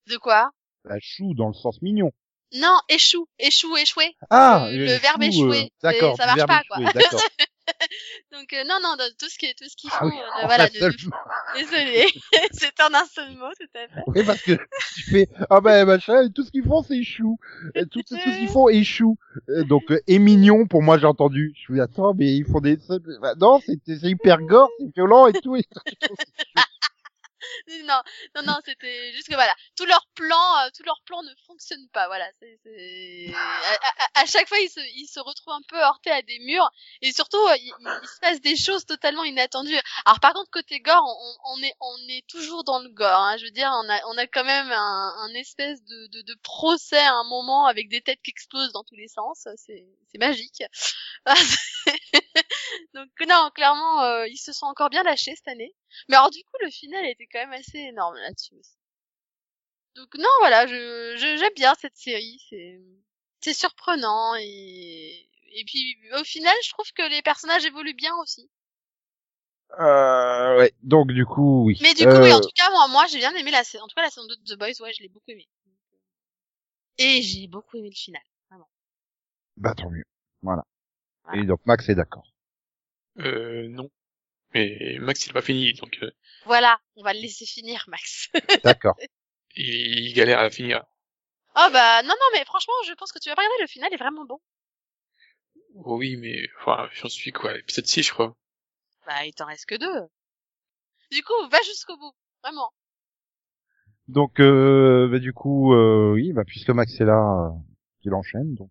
De quoi? La chou dans le sens mignon. Non, échoue, échoue, échouer. Ah, Le- euh, le verbe chou, échouer, euh, D'accord, ça marche pas, quoi. échouer. Donc euh, non, non, de- tout ce qui est, tout ce qu'ils Ah font, oui, euh, en voilà. de- de- mot. Désolée, c'est en un seul mot, tout à fait. Oui, parce que tu fais, ah ben machin, tout ce qu'ils font c'est échoue. Euh, Tout, tout ce qu'ils font échoue. Euh, Donc, euh, et mignon, pour moi j'ai entendu. Je me dis, attends, mais ils font des... Bah, non, c'est c'est hyper gore, c'est violent et tout. et- Non, non, non, c'était juste que voilà, tous leurs plans, euh, tous leurs plans ne fonctionnent pas. Voilà, c'est, c'est... À, chaque fois ils se, ils se retrouvent un peu heurtés à des murs et surtout euh, il- il se passe des choses totalement inattendues. Alors par contre côté gore, on, on est, on est toujours dans le gore. Hein. Je veux dire, on a, on a quand même un, un espèce de, de, de procès à un moment avec des têtes qui explosent dans tous les sens. C'est, c'est magique. Donc non, clairement, euh, ils se sont encore bien lâchés cette année. Mais alors du coup, le final était quand même assez énorme là-dessus aussi. Donc non, voilà, je je- j'aime bien cette série, c'est c'est surprenant et et puis au final, je trouve que les personnages évoluent bien aussi. Euh, ouais, donc du coup, oui. Mais du coup, Euh, oui, en tout cas, moi, moi, j'ai bien aimé la saison. En tout cas, la saison 2 de The Boys, ouais, je l'ai beaucoup aimé. Et j'ai beaucoup aimé le final. Bah tant mieux. Voilà. Voilà. Et donc Max est d'accord. Euh, non. Mais Max, il a pas fini, donc euh, Voilà, on va le laisser finir, Max. D'accord. il, il galère à finir. oh bah non, non, mais franchement, je pense que tu vas pas regarder. Le final est vraiment bon. Oh oui, mais enfin, j'en suis quoi, l'épisode 6, je crois. Bah, il t'en reste que deux. Du coup, va jusqu'au bout, vraiment. Donc, euh, bah, du coup, euh, oui, bah, puisque Max est là, euh, il enchaîne. Donc,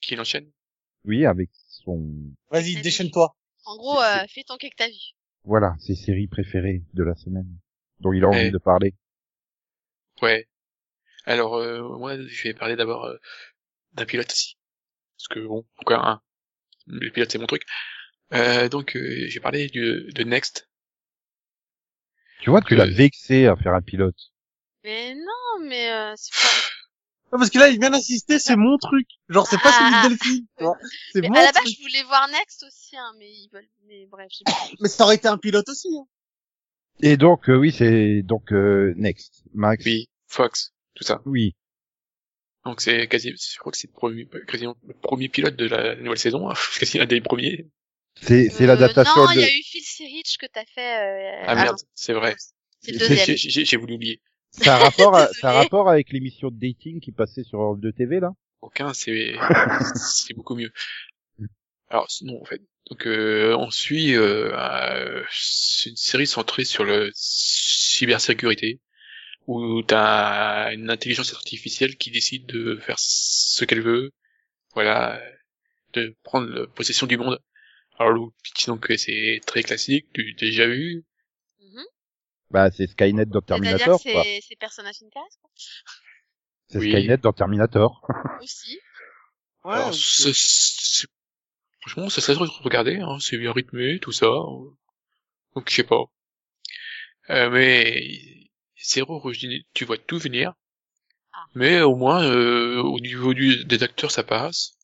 Qui l'enchaîne oui, avec son, Vas-y, déchaîne-toi. En gros, euh, fais ton que t'as vu. voilà, ses séries préférées de la semaine, dont il a envie Ouais. de parler. Ouais. Alors, euh, moi, je vais parler d'abord euh, d'un pilote aussi. Parce que, bon, pourquoi un Le pilote, c'est mon truc. Euh, donc, euh, j'ai parlé du, de Next. Tu vois, tu Euh, l'as vexé à faire un pilote. Mais non, mais euh, c'est pas... Non, parce que là, il vient d'insister, c'est mon truc. Genre, c'est pas celui Ah. de Delphine, tu vois. C'est Mais mon à la base, truc. je voulais voir Next aussi, hein, mais ils veulent... Mais bref, pas... Mais ça aurait été un pilote aussi, hein. Et donc, euh, oui, c'est donc euh, Next, Max. Oui, Fox, tout ça. Oui. Donc, c'est quasi, je crois que c'est le premier, quasiment le premier pilote de la nouvelle saison. hein. quasi un des premiers. C'est c'est Euh, l'adaptation Non, il de. y a eu Phil Sirich que t'as fait... Euh... Ah merde, c'est vrai. C'est le deuxième. J'ai j'ai- j'ai voulu oublier. C'est un rapport, à- Désolée. rapport avec l'émission de dating qui passait sur Europe 2 TV là? Aucun, c'est c'est beaucoup mieux. Alors non, en fait. Donc euh, on suit euh, euh, une série centrée sur le cybersécurité où t'as une intelligence artificielle qui décide de faire ce qu'elle veut, voilà, de prendre possession du monde. Alors donc c'est très classique, tu t'as déjà vu. Bah, c'est Skynet dans C'est-à-dire Terminator, que quoi. c'est c'est Persona 5 quoi. C'est Oui. Skynet dans Terminator. Aussi. Ouais, Alors, franchement, ça serait de regarder, hein, c'est bien rythmé, tout ça. Donc, je sais pas. Euh, mais, zéro tu vois tout venir. Ah. Mais au moins, euh, au niveau du, des acteurs, ça passe.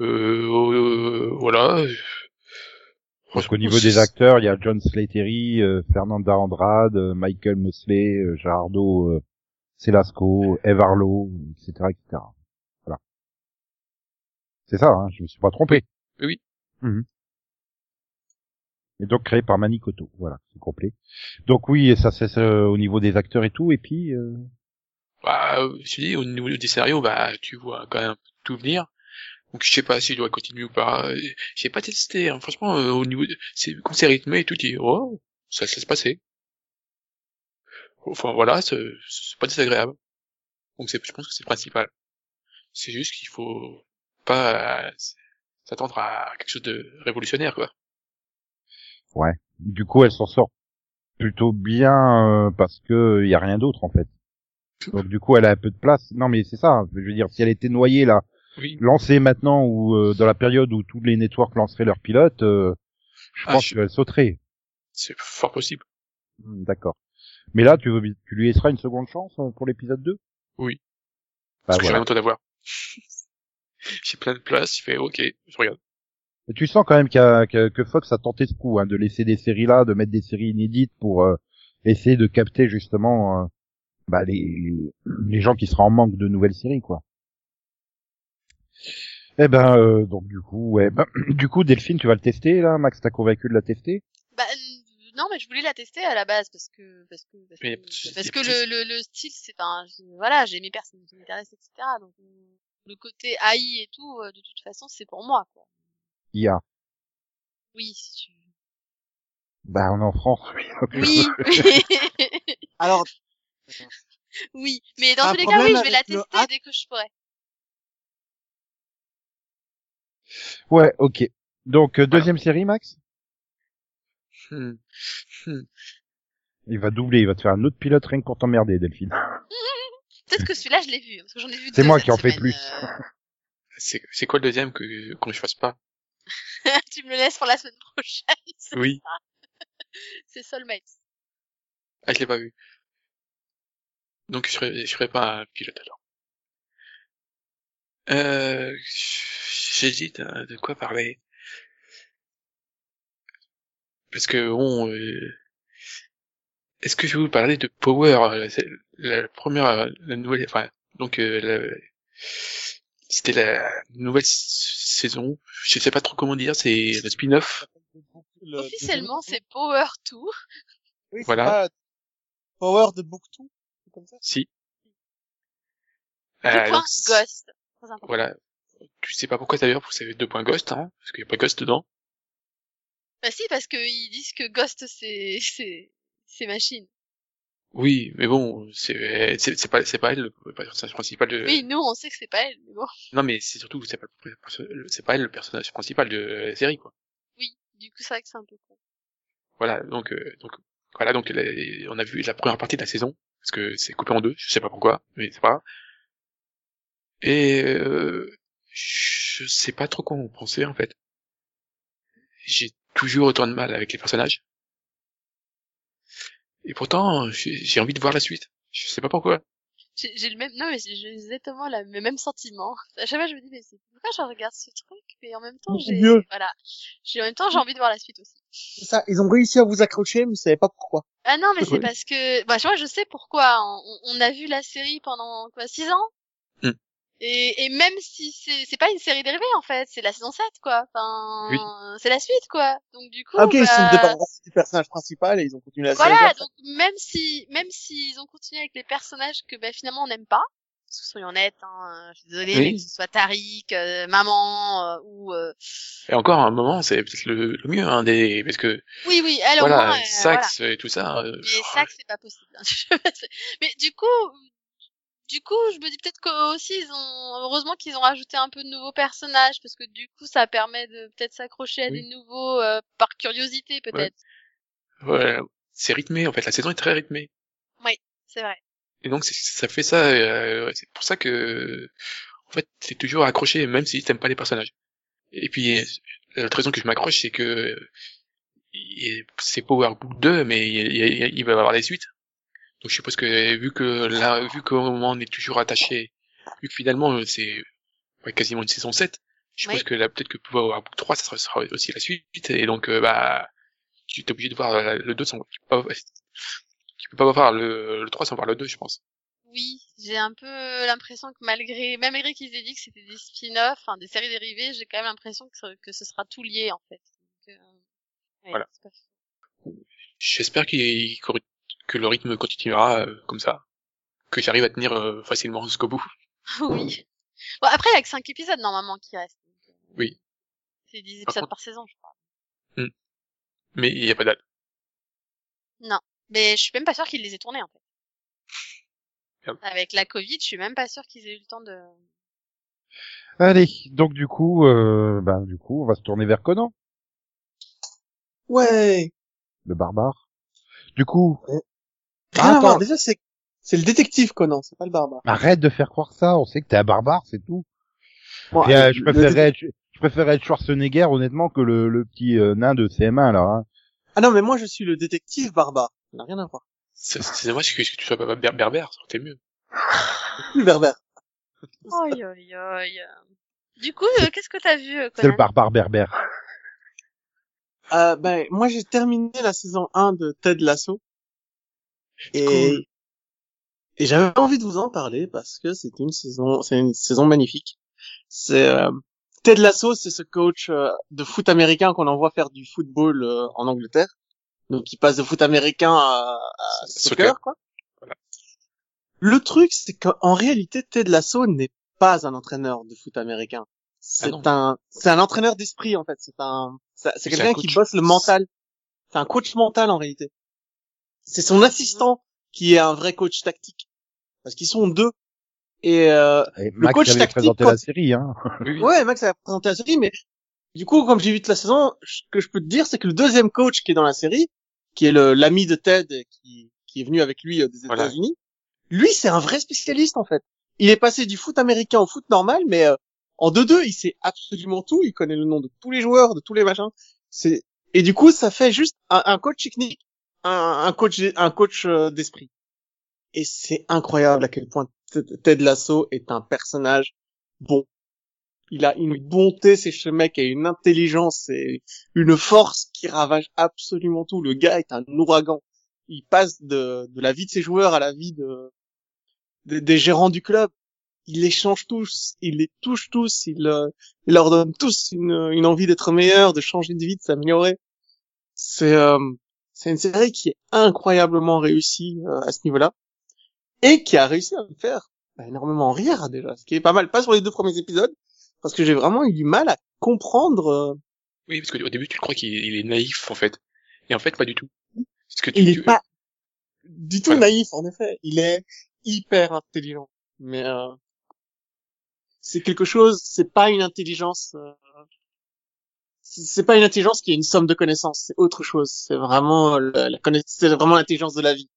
Euh, euh, voilà. Donc, Franchement, au niveau des acteurs, il y a John Slatery, euh, Fernanda Andrade, euh, Michael Mosley, euh, Gerardo euh, Celasco, Eve Arlo, etc., etc. Voilà. C'est ça, hein, je me suis pas trompé. Oui, oui. Mhm. Et donc créé par Manicoto, voilà, c'est complet. Donc oui, et ça c'est euh, au niveau des acteurs et tout, et puis euh, Bah, je dis, au niveau des scénarios, bah, tu vois quand même tout venir. Donc, je sais pas si je dois continuer ou pas. Euh, J'ai pas testé, hein. franchement, euh, au niveau de, c'est, comme c'est rythmé et tout, dis, oh, ça se laisse passer. Enfin, voilà, c'est, pas désagréable. Donc, c'est, je pense que c'est principal. C'est juste qu'il faut pas euh, s'attendre à quelque chose de révolutionnaire, quoi. du coup elle s'en sort plutôt bien euh, parce que il y a rien d'autre en fait. Donc du coup elle a un peu de place. Non mais c'est ça, je veux dire si elle était noyée là, Oui. lancée maintenant ou euh, dans la période où tous les networks lanceraient leurs pilotes, euh, je Ah, pense je- qu'elle sauterait. C'est fort possible. Hmm, D'accord. Mais là, tu, veux, tu lui laisseras une seconde chance euh, pour l'épisode 2 Oui. Bah Parce que j'ai voilà. rien entendu à voir. j'ai plein de place, je fais, ok, je regarde. Tu sens quand même qu'il y a- que, Fox a tenté ce coup, hein, de laisser des séries là, de mettre des séries inédites pour euh, essayer de capter justement euh, bah, les, les, les gens qui seraient en manque de nouvelles séries, quoi. Eh ben, euh, donc du coup, ouais, ben, du coup, Delphine, tu vas le tester là, Max, t'as convaincu de la tester? Bah non, mais je voulais la tester à la base parce que parce que parce Mais que, parce que le, le le style c'est un voilà j'ai mes personnes qui m'intéressent etc donc euh, le côté AI et tout euh, de toute façon c'est pour moi quoi. IA. Oui si tu Bah, on est en France, oui. oui Alors, oui mais dans tous les cas oui je vais la tester hack- dès que je pourrai. Ouais, ok. Donc, euh, deuxième série, Max? Hmm. Hmm. Il va doubler, il va te faire un autre pilote rien que pour t'emmerder, Delphine. Peut-être que celui-là je l'ai vu parce que j'en ai vu C'est deux moi qui en fais plus. euh. C'est, c'est quoi le deuxième que, qu'on ne fasse pas? tu me le laisses pour la semaine prochaine. c'est Oui. ça? C'est Soulmates. Ah, je l'ai pas vu. Donc, je serais, je serais pas un pilote, alors. Euh, j'hésite hein, de quoi parler. Parce que, bon, euh, est-ce que je vais vous parler de Power, euh, la première, euh, la nouvelle, enfin, donc, euh, la- c'était la nouvelle saison, je sais pas trop comment dire, c'est le spin-off. le- Officiellement c'est Power Tour. Oui, c'est Voilà. pas Power de Book2, c'est comme ça? Si. Euh, donc, Ghost. Très important. Voilà. Tu sais pas pourquoi d'ailleurs, vous savez deux points Ghost, hein, parce qu'il y a pas Ghost dedans. Bah si parce que ils disent que Ghost c'est c'est c'est machine. Oui, mais bon, c'est c'est pas c'est pas elle le personnage principal de. Oui, nous, on sait que c'est pas elle, mais bon. Non, mais c'est surtout c'est pas c'est pas elle le personnage principal de la série quoi. Oui, du coup, c'est vrai que c'est un peu con. Voilà, donc euh, donc voilà donc la- on a vu la première partie de la saison parce que c'est coupé en deux, je sais pas pourquoi, mais c'est pas. Et euh, je sais pas trop quoi en penser en fait. J'ai toujours autant de mal avec les personnages. Et pourtant, j'ai envie de voir la suite. Je sais pas pourquoi. J'ai le même, non, mais j'ai exactement la, le même sentiment. À chaque fois, je me dis, mais c'est pourquoi je regarde ce truc, mais en même temps, j'ai, voilà. J'ai, en même temps, j'ai envie de voir la suite aussi. C'est ça, ils ont réussi à vous accrocher, mais vous savez pas pourquoi. Ah non, mais c'est Oui. parce que, bah, moi, je sais pourquoi. On, on a vu la série pendant, quoi, six ans? Et, et même si c'est, c'est pas une série dérivée, en fait, c'est la saison 7, quoi. Enfin, c'est la suite, quoi. Donc, du coup, Ah, ok, ils se sont bah, débarrassés du personnage principal et ils ont continué la série. Voilà, comme ça. donc même si même s'ils ont continué avec les personnages que bah, finalement on n'aime pas, soyons honnêtes, hein, je suis désolée, Oui. mais que ce soit Tariq, euh, maman euh, ou euh, Et encore à un moment, c'est peut-être le, le mieux hein, des parce que oui oui, moins, voilà, euh, Sax et tout ça. euh, Mais ça, c'est pas possible. hein. mais du coup, du coup, je me dis peut-être qu'aussi ils ont, heureusement qu'ils ont rajouté un peu de nouveaux personnages parce que du coup, ça permet de peut-être s'accrocher à Oui. des nouveaux euh, par curiosité peut-être. voilà, c'est rythmé en fait. La saison est très rythmée. C'est vrai. Et donc ça fait ça. euh, c'est pour ça que en fait c'est toujours accroché même si t'aimes pas les personnages. Et puis l'autre raison que je m'accroche c'est que c'est Power Book 2 mais il, il- il va y avoir des suites. Donc je suppose que vu que là vu qu'on est toujours attaché, vu que finalement euh, c'est ouais, quasiment une saison 7, je suppose Oui. que là peut-être que Power Book 3 ça sera, aussi la suite et donc euh, bah tu es obligé de voir euh, le 2 sans tu peux pas, tu peux pas voir le, le 3 sans voir le 2 je pense. Oui, j'ai un peu l'impression que malgré, même malgré qu'ils aient dit que c'était des spin-offs, enfin des séries dérivées, j'ai quand même l'impression que, ce- que ce sera tout lié en fait. Donc, euh, ouais, Voilà. J'espère qu'il corri- que le rythme continuera euh, comme ça, que j'arrive à tenir euh, facilement jusqu'au bout. oui. Bon après il y a que 5 épisodes normalement qui restent. Oui. C'est 10 Par épisodes contre- par saison, je crois. Mais il n'y a pas de date. Mais je suis même pas sûre qu'ils les aient tournés en fait. Merde. Avec la Covid, je suis même pas sûre qu'ils aient eu le temps de. Allez, donc du coup, euh, ben du coup, on va se tourner vers Conan, Ouais. le barbare. Du coup, Rien Ah, à voir. attends. Déjà, c'est, c'est le détective Conan, c'est pas le barbare. arrête de faire croire ça. On sait que t'es un barbare, c'est tout. Bon, Et, euh, je préférerais, être, je préférerais être Schwarzenegger honnêtement que le, le petit euh, nain de CM1 là. Hein. Ah non, mais moi, je suis le détective barbare. Ça n'a rien à voir. C'est c'est dommage que, que tu sois pas ber- berbère, ça aurait été mieux. Plus berbère. Aïe aïe aïe. Du coup, euh, qu'est-ce que t'as vu, euh, C'est le Conan barbare berbère. Euh, ben, moi, j'ai terminé la saison 1 de Ted Lasso. Et, Cool. et j'avais envie de vous en parler parce que c'est une saison, c'est une saison magnifique. C'est, euh, Ted Lasso, c'est ce coach euh, de foot américain qu'on envoie faire du football euh, en Angleterre. Donc, il passe de foot américain à, à soccer, Soccer. quoi. Voilà. Le truc, c'est qu'en réalité, Ted Lasso n'est pas un entraîneur de foot américain. C'est non. un, c'est un entraîneur d'esprit, en fait. C'est un, c'est c'est C'est quelqu'un un qui coach. bosse le mental. C'est un coach mental, en réalité. C'est son assistant qui est un vrai coach tactique. Parce qu'ils sont deux. Et, euh, Et Max coach avait tactique, présenté quand- la série. Hein. Ouais, Max a présenté la série, mais du coup, comme j'ai vu toute la saison, ce que je peux te dire, c'est que le deuxième coach qui est dans la série, qui est le, l'ami de Ted, qui, qui est venu avec lui euh, des Voilà. États-Unis, lui, c'est un vrai spécialiste, en fait. Il est passé du foot américain au foot normal, mais euh, en 2-2, il sait absolument tout, il connaît le nom de tous les joueurs, de tous les machins. C'est, et du coup, ça fait juste un, un coach technique, un, coach, un coach euh, d'esprit. Et c'est incroyable à quel point Ted- Lasso est un personnage bon. Il a une bonté, c'est ce mec a une intelligence et une force qui ravage absolument tout. Le gars est un ouragan. Il passe de, de la vie de ses joueurs à la vie de, de- des gérants du club. Il les change tous, il les touche tous, il, euh, il leur donne tous une, une envie d'être meilleur, de changer de vie, de s'améliorer. C'est euh, c'est une série qui est incroyablement réussie euh, à ce niveau-là et qui a réussi à me faire bah, énormément rire déjà, ce qui est pas mal, pas sur les deux premiers épisodes, parce que j'ai vraiment eu du mal à comprendre. euh, Oui, parce qu'au début tu crois qu'il il est naïf en fait, et en fait pas du tout. Parce que tu, il est tu- pas. du tout Voilà. naïf, en effet. Il est hyper intelligent. Mais euh, c'est quelque chose, c'est pas une intelligence... c'est pas une intelligence qui est une somme de connaissances, c'est autre chose. C'est vraiment la, la c'est vraiment l'intelligence de la vie.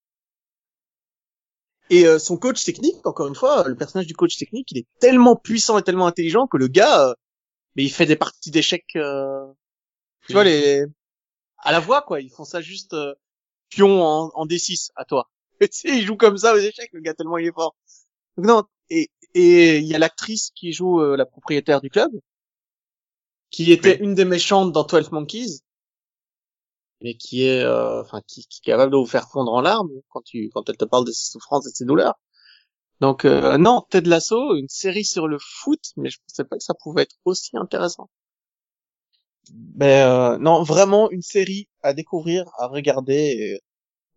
Et euh, son coach technique, encore une fois, le personnage du coach technique, il est tellement puissant et tellement intelligent que le gars, euh, mais il fait des parties d'échecs, euh, tu vois les, à la voix quoi, ils font ça juste euh, pion en, en D6 à toi. tu sais, il joue comme ça aux échecs, le gars tellement il est fort. Donc non, et et il y a l'actrice qui joue euh, la propriétaire du club, qui était Oui. une des méchantes dans 12 Monkeys, mais qui est, euh, enfin, qui, qui est capable de vous faire fondre en larmes quand tu, quand elle te parle de ses souffrances et de ses douleurs. Donc euh, non, Ted Lasso, une série sur le foot, mais je pensais pas que ça pouvait être aussi intéressant. Mais euh, non, vraiment une série à découvrir, à regarder. et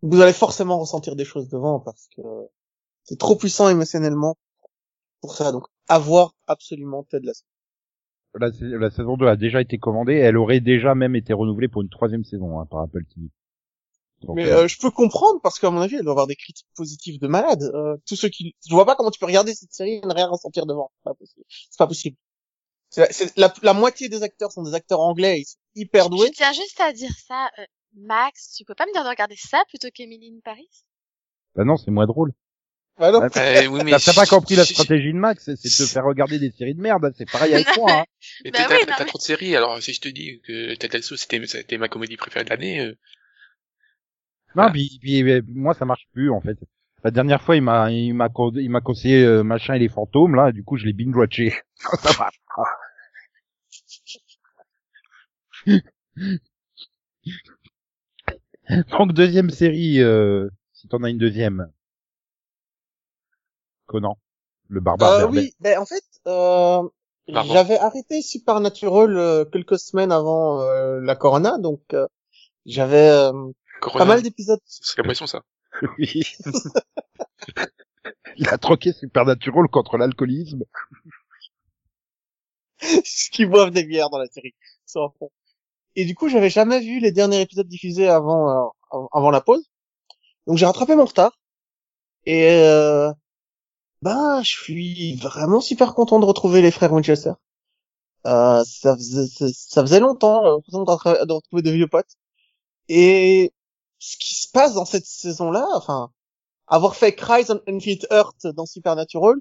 vous allez forcément ressentir des choses devant parce que c'est trop puissant émotionnellement pour ça. Donc, à voir absolument Ted Lasso. La, sa- la saison 2 a déjà été commandée, elle aurait déjà même été renouvelée pour une troisième saison hein, par Apple TV. Donc, Mais euh, euh, je peux comprendre parce qu'à mon avis, elle doit avoir des critiques positives de malade. Euh, tous ceux qui, je vois pas comment tu peux regarder cette série et ne rien ressentir devant. C'est pas possible. C'est pas possible. C'est la, c'est la, la moitié des acteurs sont des acteurs anglais, ils sont hyper doués. Je tiens juste à dire ça, euh, Max, tu peux pas me dire de regarder ça plutôt qu'Emily in Paris? Bah non, c'est moins drôle. Bah non. Euh, oui, mais T'as pas compris la stratégie de Max, c'est de te faire regarder des séries de merde, c'est pareil avec moi. Hein. Mais Bah t'as oui, mais- trop de séries, alors si je te dis que Ted Lasso c'était c'était ma comédie préférée de l'année, euh, Non, Voilà. puis, puis, euh, moi ça marche plus en fait. La dernière fois, il m'a il m'a il m'a conseillé euh, machin et les fantômes là, du coup je l'ai binge watché. ça marche pas. Donc deuxième série, euh, si t'en as une deuxième. Conan, le barbare. Euh, oui, ben en fait, euh, j'avais arrêté Supernatural euh, quelques semaines avant euh, la Corona, donc euh, j'avais euh, pas mal d'épisodes. c'est l'impression ça. Oui. il a troqué Supernatural contre l'alcoolisme. qui boivent des bières dans la série. Fond. Et du coup, j'avais jamais vu les derniers épisodes diffusés avant euh, av- avant la pause. Donc j'ai rattrapé mon retard. Et euh, ben, je suis vraiment super content de retrouver les frères Winchester. Euh, ça faisait ça, faisait longtemps euh, de, de retrouver de vieux potes. Et ce qui se passe dans cette saison-là, enfin, avoir fait Cries on Infinite Earth dans Supernatural,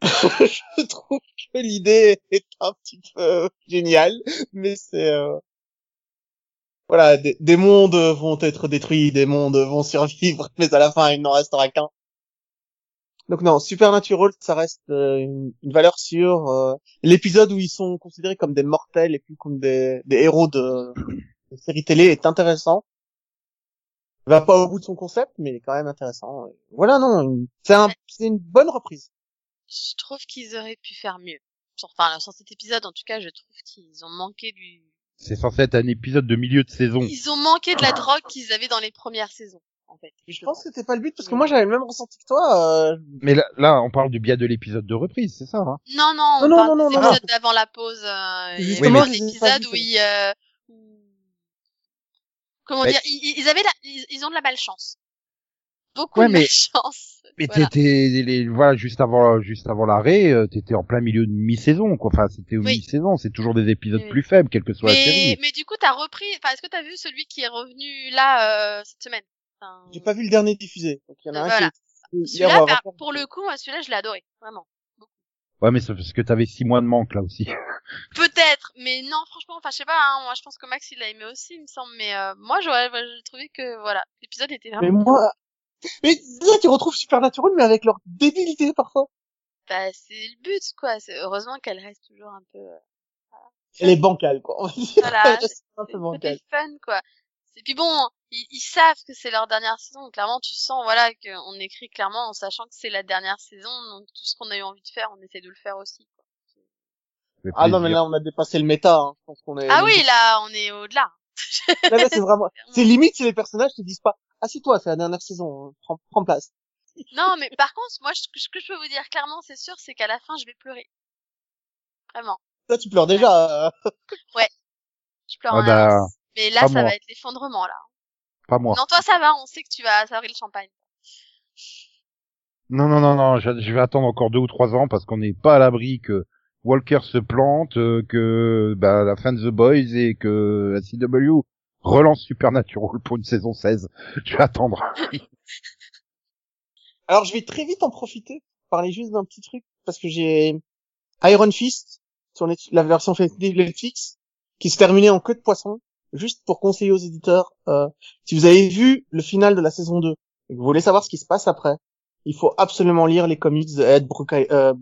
je trouve que l'idée est un petit peu géniale, mais c'est euh, voilà, des, des mondes vont être détruits, des mondes vont survivre, mais à la fin il n'en restera qu'un. Donc non, Supernatural, ça reste euh, une, une valeur sûre. euh, L'épisode où ils sont considérés comme des mortels et plus comme des, des héros de, de série télé est intéressant. Il va pas au bout de son concept, mais il est quand même intéressant. Voilà, non, c'est un, c'est une bonne reprise. Je trouve qu'ils auraient pu faire mieux. Enfin, sur cet épisode, en tout cas, je trouve qu'ils ont manqué du, C'est censé être un épisode de milieu de saison. ils ont manqué de la drogue qu'ils avaient dans les premières saisons, en fait. Je pense que c'était pas le but parce que moi j'avais le même ressenti que toi. Euh... Mais là, là, on parle du biais de l'épisode de reprise, c'est ça hein? Non, non, on Non, non, parle non, non, non, d'avant la pause. Euh, il y Justement, avait un je les ai pas épisode vus, où ils, euh, où- comment Mais- dire, ils, ils avaient la, ils, ils ont de la malchance. Beaucoup Ouais, de mais- malchance. Mais Voilà. t'étais, les, voilà, juste avant, juste avant l'arrêt, euh, t'étais en plein milieu de mi-saison, quoi. Enfin, c'était au Oui. mi-saison, c'est toujours des épisodes Oui. plus faibles, quelle que soit la série. mais du coup, t'as repris, enfin, est-ce que t'as vu celui qui est revenu là, euh, cette semaine? Enfin, J'ai pas vu le dernier diffusé. Donc il y en a un Voilà. qui Celui-là, pour le coup, moi, celui-là, je l'ai adoré. Vraiment. Ouais, mais c'est parce que t'avais six mois de manque, là aussi. Peut-être, mais non, franchement, enfin, je sais pas, hein, moi, je pense que Max, il l'a aimé aussi, il me semble, mais, euh, moi, j'aurais, j'ai trouvé que, voilà, l'épisode était Mais vraiment, moi, mais là tu retrouves Supernatural mais avec leur débilité parfois. bah, c'est le but, quoi. C'est, heureusement qu'elle reste toujours un peu, euh, Elle est bancale quoi. On va dire. Voilà, Elle reste un c'est peu le bancale. fun, quoi. Et puis bon, ils, ils savent que c'est leur dernière saison. Clairement, tu sens, voilà, qu'on écrit clairement en sachant que c'est la dernière saison. Donc tout ce qu'on a eu envie de faire, on essaie de le faire aussi. Quoi. Ah non mais là on a dépassé le méta. Hein. Je pense qu'on est. Ah oui, là, on est au-delà. Là, là, c'est vraiment. C'est limite si les personnages te disent pas. Assieds-toi, c'est la dernière saison. hein. Prends, prends place. Non, mais par contre, moi, ce que je peux vous dire clairement, c'est sûr, c'est qu'à la fin, je vais pleurer. Vraiment. Là tu pleures déjà. euh. Je pleure Ah en bah. Mais là, ça va être l'effondrement, là. Pas moi. Non, toi, ça va, on sait que tu vas savourer le champagne. Non, non, non, non, je, je vais attendre encore deux ou trois ans parce qu'on n'est pas à l'abri que Walker se plante, euh, que bah, la fin de The Boys et que la CW relance Supernatural pour une saison 16. Je vais attendre. Alors je vais très vite en profiter pour parler juste d'un petit truc parce que j'ai Iron Fist sur la version Netflix qui se terminait en queue de poisson juste pour conseiller aux éditeurs euh, si vous avez vu le final de la saison 2 et que vous voulez savoir ce qui se passe après il faut absolument lire les comics de Ed Bruca- euh,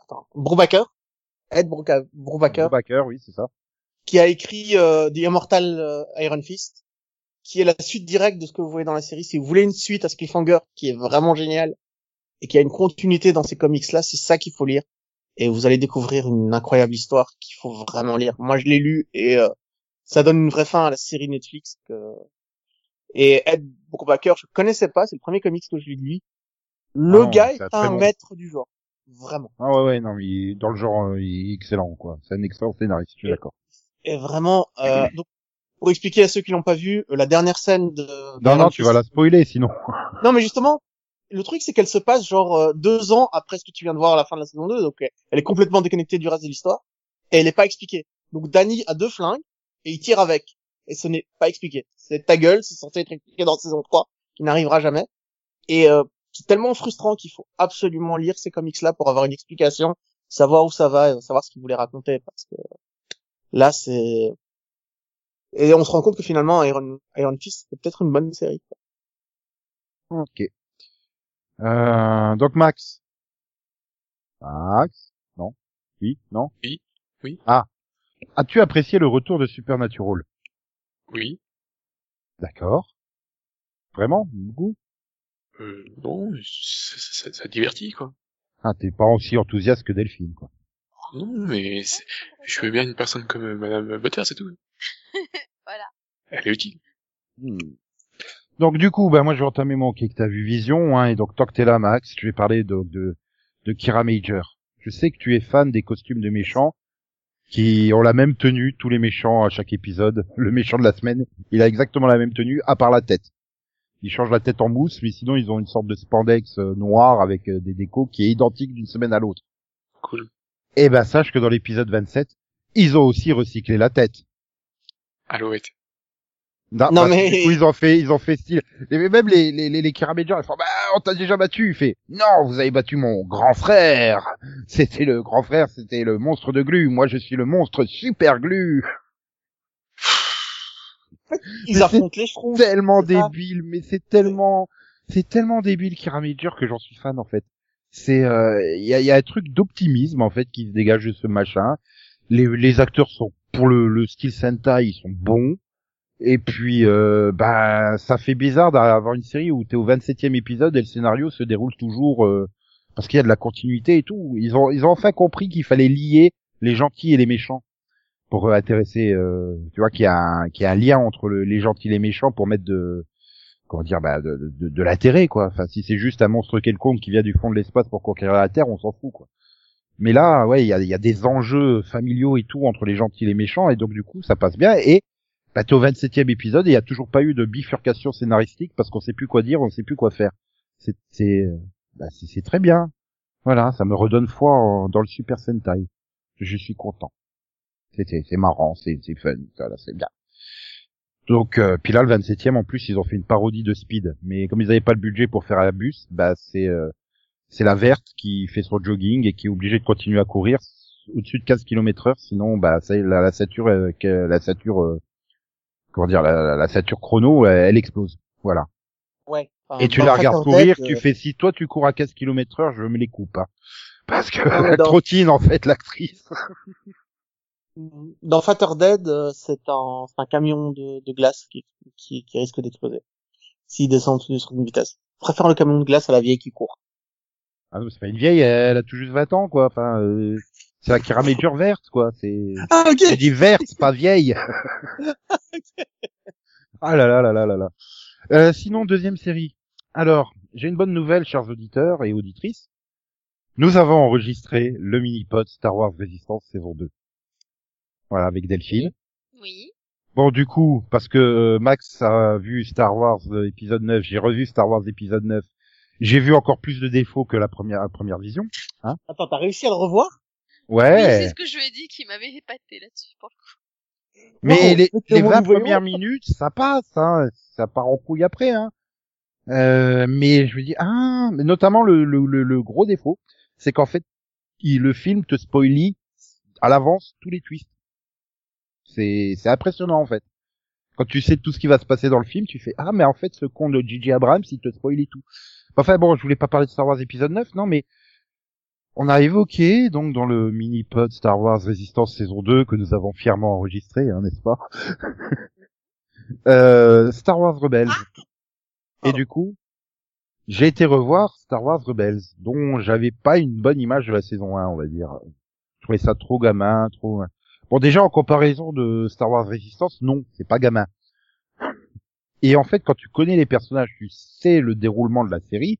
attends, Brubaker Ed Brubaker Backer, oui, c'est ça. qui a écrit euh, The Immortal euh, Iron Fist, qui est la suite directe de ce que vous voyez dans la série. Si vous voulez une suite à ce cliffhanger qui est vraiment génial et qui a une continuité dans ces comics-là, c'est ça qu'il faut lire. Et vous allez découvrir une incroyable histoire qu'il faut vraiment lire. Moi, je l'ai lu et euh, ça donne une vraie fin à la série Netflix. Que... Et Ed Brubaker, je connaissais pas, c'est le premier comics que je lis de lui. Le Ah, gars est un bon. maître du genre. Vraiment. Ah ouais, ouais, non, mais dans le genre, euh, il est excellent, quoi. C'est un excellent scénariste, je suis d'accord. Et vraiment, euh, donc, pour expliquer à ceux qui l'ont pas vu, euh, la dernière scène de... Non, non, tu vas la spoiler, sinon. Non, mais justement, le truc, c'est qu'elle se passe genre euh, deux ans après ce que tu viens de voir à la fin de la saison 2, donc elle est complètement déconnectée du reste de l'histoire, et elle n'est pas expliquée. Donc Danny a deux flingues, et il tire avec, et ce n'est pas expliqué. C'est ta gueule, c'est censé être expliqué dans la saison 3, qui n'arrivera jamais. Et euh, c'est tellement frustrant qu'il faut absolument lire ces comics-là pour avoir une explication, savoir où ça va, et savoir ce qu'il voulait raconter, parce que là, c'est... Et on se rend compte que finalement, Iron, Iron Fist, c'est peut-être une bonne série. quoi. Ok. Euh, donc Max. Max? Non Oui? Non? Oui. Oui. Ah. As-tu apprécié le retour de Supernatural? Oui. D'accord. Vraiment? Beaucoup? Euh, bon, ça, ça, ça divertit, quoi. Ah, t'es pas aussi enthousiaste que Delphine, quoi. Non, mais c'est- je veux bien une personne comme euh, Madame Butter, c'est tout. Voilà. Elle est utile. Hmm. Donc du coup, bah moi je vais entamer mon que t'as vu Vision, hein, et donc tant que t'es là, Max, je vais parler de, de, de Kira Major. Je sais que tu es fan des costumes de méchants qui ont la même tenue, tous les méchants à chaque épisode. Le méchant de la semaine, il a exactement la même tenue, à part la tête. Ils changent la tête en mousse, mais sinon ils ont une sorte de spandex euh, noir avec euh, des décos qui est identique d'une semaine à l'autre. Cool. Et ben sache que dans l'épisode 27, ils ont aussi recyclé la tête. Alouette. Non, Non, mais- du coup, ils ont fait, ils ont fait style. Et même les, les, les, les Kira Major, ils font, bah, on t'a déjà battu. Il fait, non, vous avez battu mon grand frère. C'était le grand frère, c'était le monstre de glu. Moi, je suis le monstre super glu. Ils Mais affrontent les schtroumpfs. Tellement débile, mais c'est tellement, c'est tellement débile Kira Major que j'en suis fan, en fait. C'est, euh, il y a, il y a un truc d'optimisme, en fait, qui se dégage de ce machin. Les, les acteurs sont, pour le, le style Sentai, ils sont bons. Et puis, euh, bah, ça fait bizarre d'avoir une série où t'es au 27e épisode et le scénario se déroule toujours euh, parce qu'il y a de la continuité et tout. Ils ont, ils ont enfin compris qu'il fallait lier les gentils et les méchants pour intéresser. euh, tu vois qu'il y a, un, qu'il y a un lien entre le- les gentils et les méchants pour mettre de, comment dire, bah, de, de, de l'intérêt quoi. Enfin, si c'est juste un monstre quelconque qui vient du fond de l'espace pour conquérir la Terre, on s'en fout quoi. Mais là, ouais, il y a, y a des enjeux familiaux et tout entre les gentils et les méchants et donc du coup, ça passe bien et bah, t'es au 27e épisode et il y a toujours pas eu de bifurcation scénaristique parce qu'on sait plus quoi dire, on sait plus quoi faire. C'est c'est bah, c'est très bien. Voilà, ça me redonne foi en- dans le Super Sentai. Je suis content. C'était c'est marrant, c'est c'est fun, voilà, c'est bien. Donc euh, puis là le 27e en plus, ils ont fait une parodie de Speed, mais comme ils avaient pas le budget pour faire un bus, bah c'est euh, c'est la verte qui fait son jogging et qui est obligée de continuer à courir au-dessus de 15 km heure, sinon bah ça la, la sature euh, la sature comment dire la, la, la sature chrono elle, elle explose. Voilà. Ouais. Enfin, Et tu la regardes courir, Death, tu euh, fais si toi tu cours à 15 km heure, je me les coupe hein. Parce que elle dans- trottine en fait l'actrice. Dans Fatter Dead, euh, c'est un, c'est un camion de, de glace qui, qui, qui risque d'exploser. S'il descend tout sur une vitesse. Je préfère le camion de glace à la vieille qui court. Ah non, c'est pas une vieille, elle a tout juste 20 ans quoi. Enfin euh, c'est la Major verte quoi, c'est Ah, ok! J'ai dit verte, pas vieille. ah là là là là là là. Euh, sinon, deuxième série. Alors, j'ai une bonne nouvelle, chers auditeurs et auditrices. Nous avons enregistré le mini-pod Star Wars Resistance saison 2. Voilà, avec Delphine. Oui. Bon, du coup, parce que euh, Max a vu Star Wars euh, épisode 9, j'ai revu Star Wars épisode 9, j'ai vu encore plus de défauts que la première, la première vision. Attends, t'as réussi à le revoir? Oui, c'est Ouais, ce que je lui ai dit qui m'avait épaté là-dessus. pour le coup. mais les, les comment 20 nous voyons premières minutes, ça passe, hein, ça part en couille après. Hein. Euh, mais je me dis, ah, mais notamment le, le, le, le gros défaut, c'est qu'en fait, il, le film te spoilie à l'avance tous les twists. C'est c'est impressionnant en fait. Quand tu sais tout ce qui va se passer dans le film, tu fais ah mais en fait ce con de J.J. Abrams il te spoilie tout. Enfin bon, je voulais pas parler de Star Wars épisode 9, non mais on a évoqué donc dans le mini pod Star Wars Résistance saison 2 que nous avons fièrement enregistré, hein, n'est-ce pas euh, Star Wars Rebels. Et Pardon. du coup, j'ai été revoir Star Wars Rebels, dont j'avais pas une bonne image de la saison 1, on va dire. Je trouvais ça trop gamin, trop... Bon, déjà, en comparaison de Star Wars Resistance, non, c'est pas gamin. Et en fait, quand tu connais les personnages, tu sais le déroulement de la série,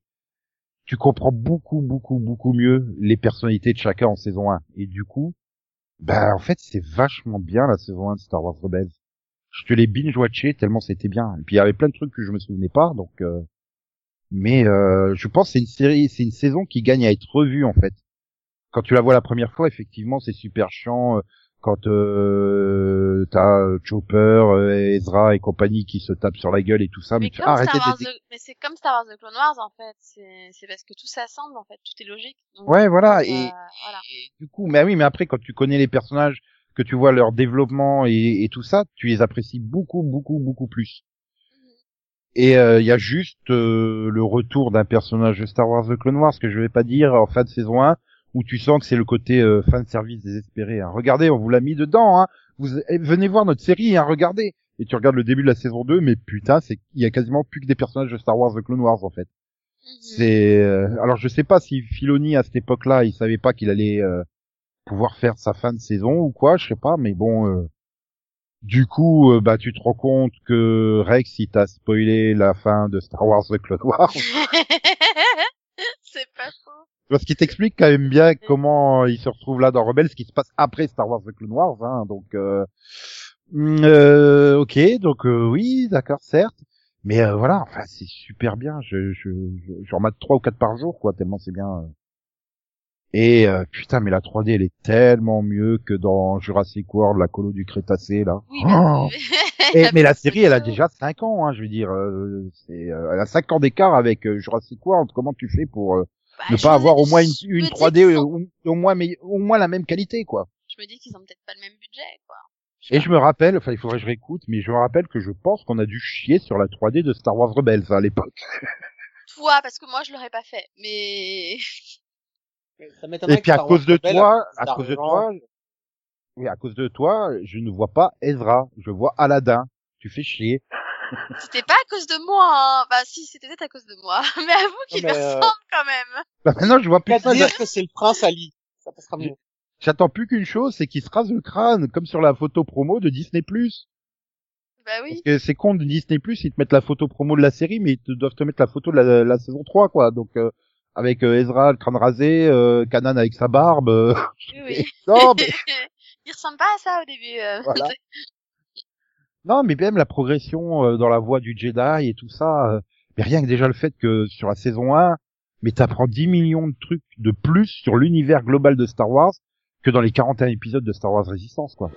tu comprends beaucoup, beaucoup, beaucoup mieux les personnalités de chacun en saison 1. Et du coup, ben, en fait, c'est vachement bien la saison 1 de Star Wars Rebels. Je te l'ai binge-watché tellement c'était bien. Et puis, il y avait plein de trucs que je me souvenais pas, donc... euh, Mais euh, je pense c'est une série, c'est une saison qui gagne à être revue, en fait. Quand tu la vois la première fois, effectivement, c'est super chiant. Euh, Quand euh, t'as euh, Chopper, euh, Ezra et compagnie qui se tapent sur la gueule et tout ça, mais, Mais tu arrêtez de... The- mais c'est comme Star Wars The Clone Wars en fait. C'est parce que tout s'assemble en fait, tout est logique. Donc, Ouais, voilà. euh, Et, voilà. et du coup, mais oui, mais après, quand tu connais les personnages, que tu vois leur développement et, et tout ça, tu les apprécies beaucoup, beaucoup, beaucoup plus. Et euh, il y a juste euh, le retour d'un personnage de Star Wars The Clone Wars que je vais pas dire en fin de saison 1 où tu sens que c'est le côté euh, fan service désespéré. Hein. Regardez, on vous l'a mis dedans. Hein. Vous eh, venez voir notre série, hein, regardez. Et tu regardes le début de la saison 2, mais putain, c'est il y a quasiment plus que des personnages de Star Wars The Clone Wars en fait. Mhm. C'est euh, alors je sais pas si Filoni à cette époque-là, il savait pas qu'il allait euh, pouvoir faire sa fin de saison ou quoi, je sais pas, mais bon. euh, du coup, euh, bah tu te rends compte que Rex, il t'a spoilé la fin de Star Wars The Clone Wars, c'est pas faux. Parce qu'il t'explique quand même bien comment il se retrouve là dans Rebels, ce qui se passe après Star Wars The Clone Wars, hein, donc. Euh, hum, euh, ok, donc euh, oui, d'accord, certes. Mais euh, voilà, enfin c'est super bien. Je je je, je remate trois ou quatre par jour quoi, tellement c'est bien. euh. Et euh, putain, mais la 3D elle est tellement mieux que dans Jurassic World, la colo du Crétacé là. Oui, Oh mais, Et- mais la série elle a déjà 5 ans, hein, je veux dire. euh, c'est, euh, elle a 5 ans d'écart avec euh, Jurassic World. Comment tu fais pour euh, ne je pas avoir au moins une, je une me dis 3D qu'ils euh, ont- au, au moins mais au moins la même qualité quoi. Je me dis qu'ils ont peut-être pas le même budget, quoi. Et je me rappelle, enfin il faudrait que je réécoute, mais je me rappelle que je pense qu'on a dû chier sur la 3D de Star Wars Rebels à l'époque. Toi, parce que moi je l'aurais pas fait, mais Ça Et puis à cause de toi, à cause de toi, oui, à cause de toi, je ne vois pas Ezra, je vois Aladdin. Tu fais chier. C'était pas à cause de moi. Hein. Bah si, c'était peut-être à cause de moi. Mais avoue qu'il me euh, ressemble quand même. Bah maintenant je vois plus ça. dire que c'est le prince Ali. Ça passera mieux. J'attends plus qu'une chose, c'est qu'il se rase le crâne, comme sur la photo promo de Disney+. Bah oui. Parce que c'est con de Disney+, ils te mettent la photo promo de la série, mais ils te, doivent te mettre la photo de la, la saison 3, quoi. Donc, euh, avec euh, Ezra, le crâne rasé, euh, Kanan avec sa barbe. euh, Oui, oui. non, mais, Il ressemble pas à ça au début. euh. Voilà. Non, mais même la progression euh, dans la voie du Jedi et tout ça. euh, mais rien que déjà le fait que sur la saison 1, mais t'apprends 10 millions de trucs de plus sur l'univers global de Star Wars que dans les 41 épisodes de Star Wars Resistance, quoi.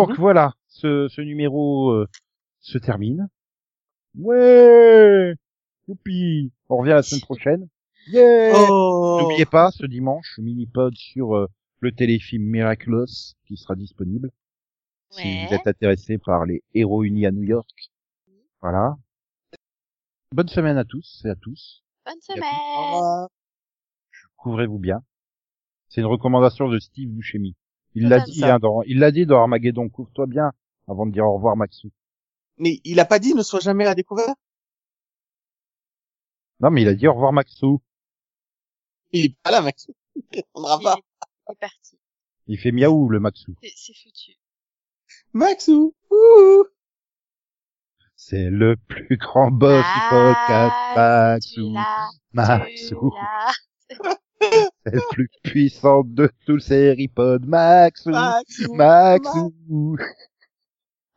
Donc Mhm. voilà, ce, ce numéro euh, se termine. Ouais Youpi On revient la semaine prochaine. Yeah Oh. N'oubliez pas, ce dimanche, mini-pod sur euh, le téléfilm Miraculous qui sera disponible. Si vous êtes intéressé par les héros unis à New York. Voilà. Bonne semaine à tous et à tous. Bonne Au semaine. revoir. Couvrez-vous bien. C'est une recommandation de Steve Buscemi. Il l'a dit, hein, dans, il l'a dit dans Armageddon. Couvre-toi bien avant de dire au revoir Maxou. Mais il a pas dit ne sois jamais à découvert? Non, mais il a dit au revoir Maxou. Il est pas là, Max. Il répondra pas. il est parti. Il fait miaou le Maxou. C'est foutu. Maxou. Ouh. C'est le plus grand boss du podcast, Ah, Maxou. Maxou. C'est le plus puissant de tous ces ripodes, Maxou. Maxou. Maxou.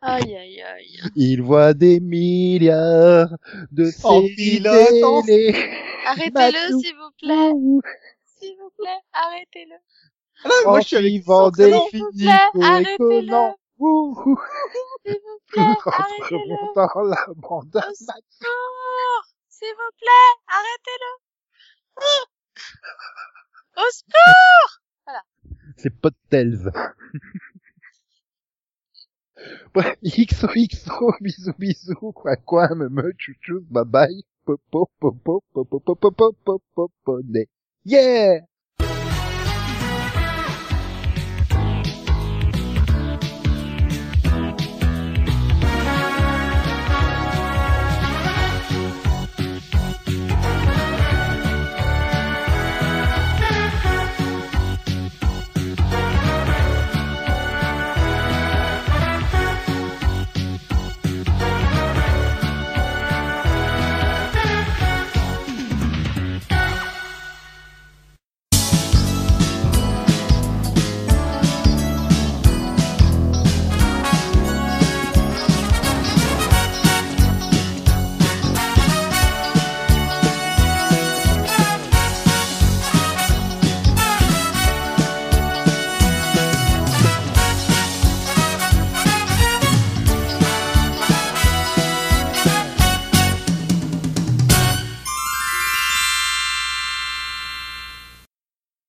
Aïe, aïe, aïe. Il voit des milliards de En séries télé. Arrêtez-le, s'il vous plaît. S'il vous plaît, arrêtez-le. Ah non, moi, je suis avec vous plaît, arrêtez-le. S'il vous plaît, arrêtez-le. la bande. S'il vous plaît, arrêtez-le. Au secours Voilà. C'est pas ouais, XOXO, XO, bisous, bisous, quoi, quoi, me me, chouchou, bye bye, popo, popo, popo, popo, popo, popo, Yeah!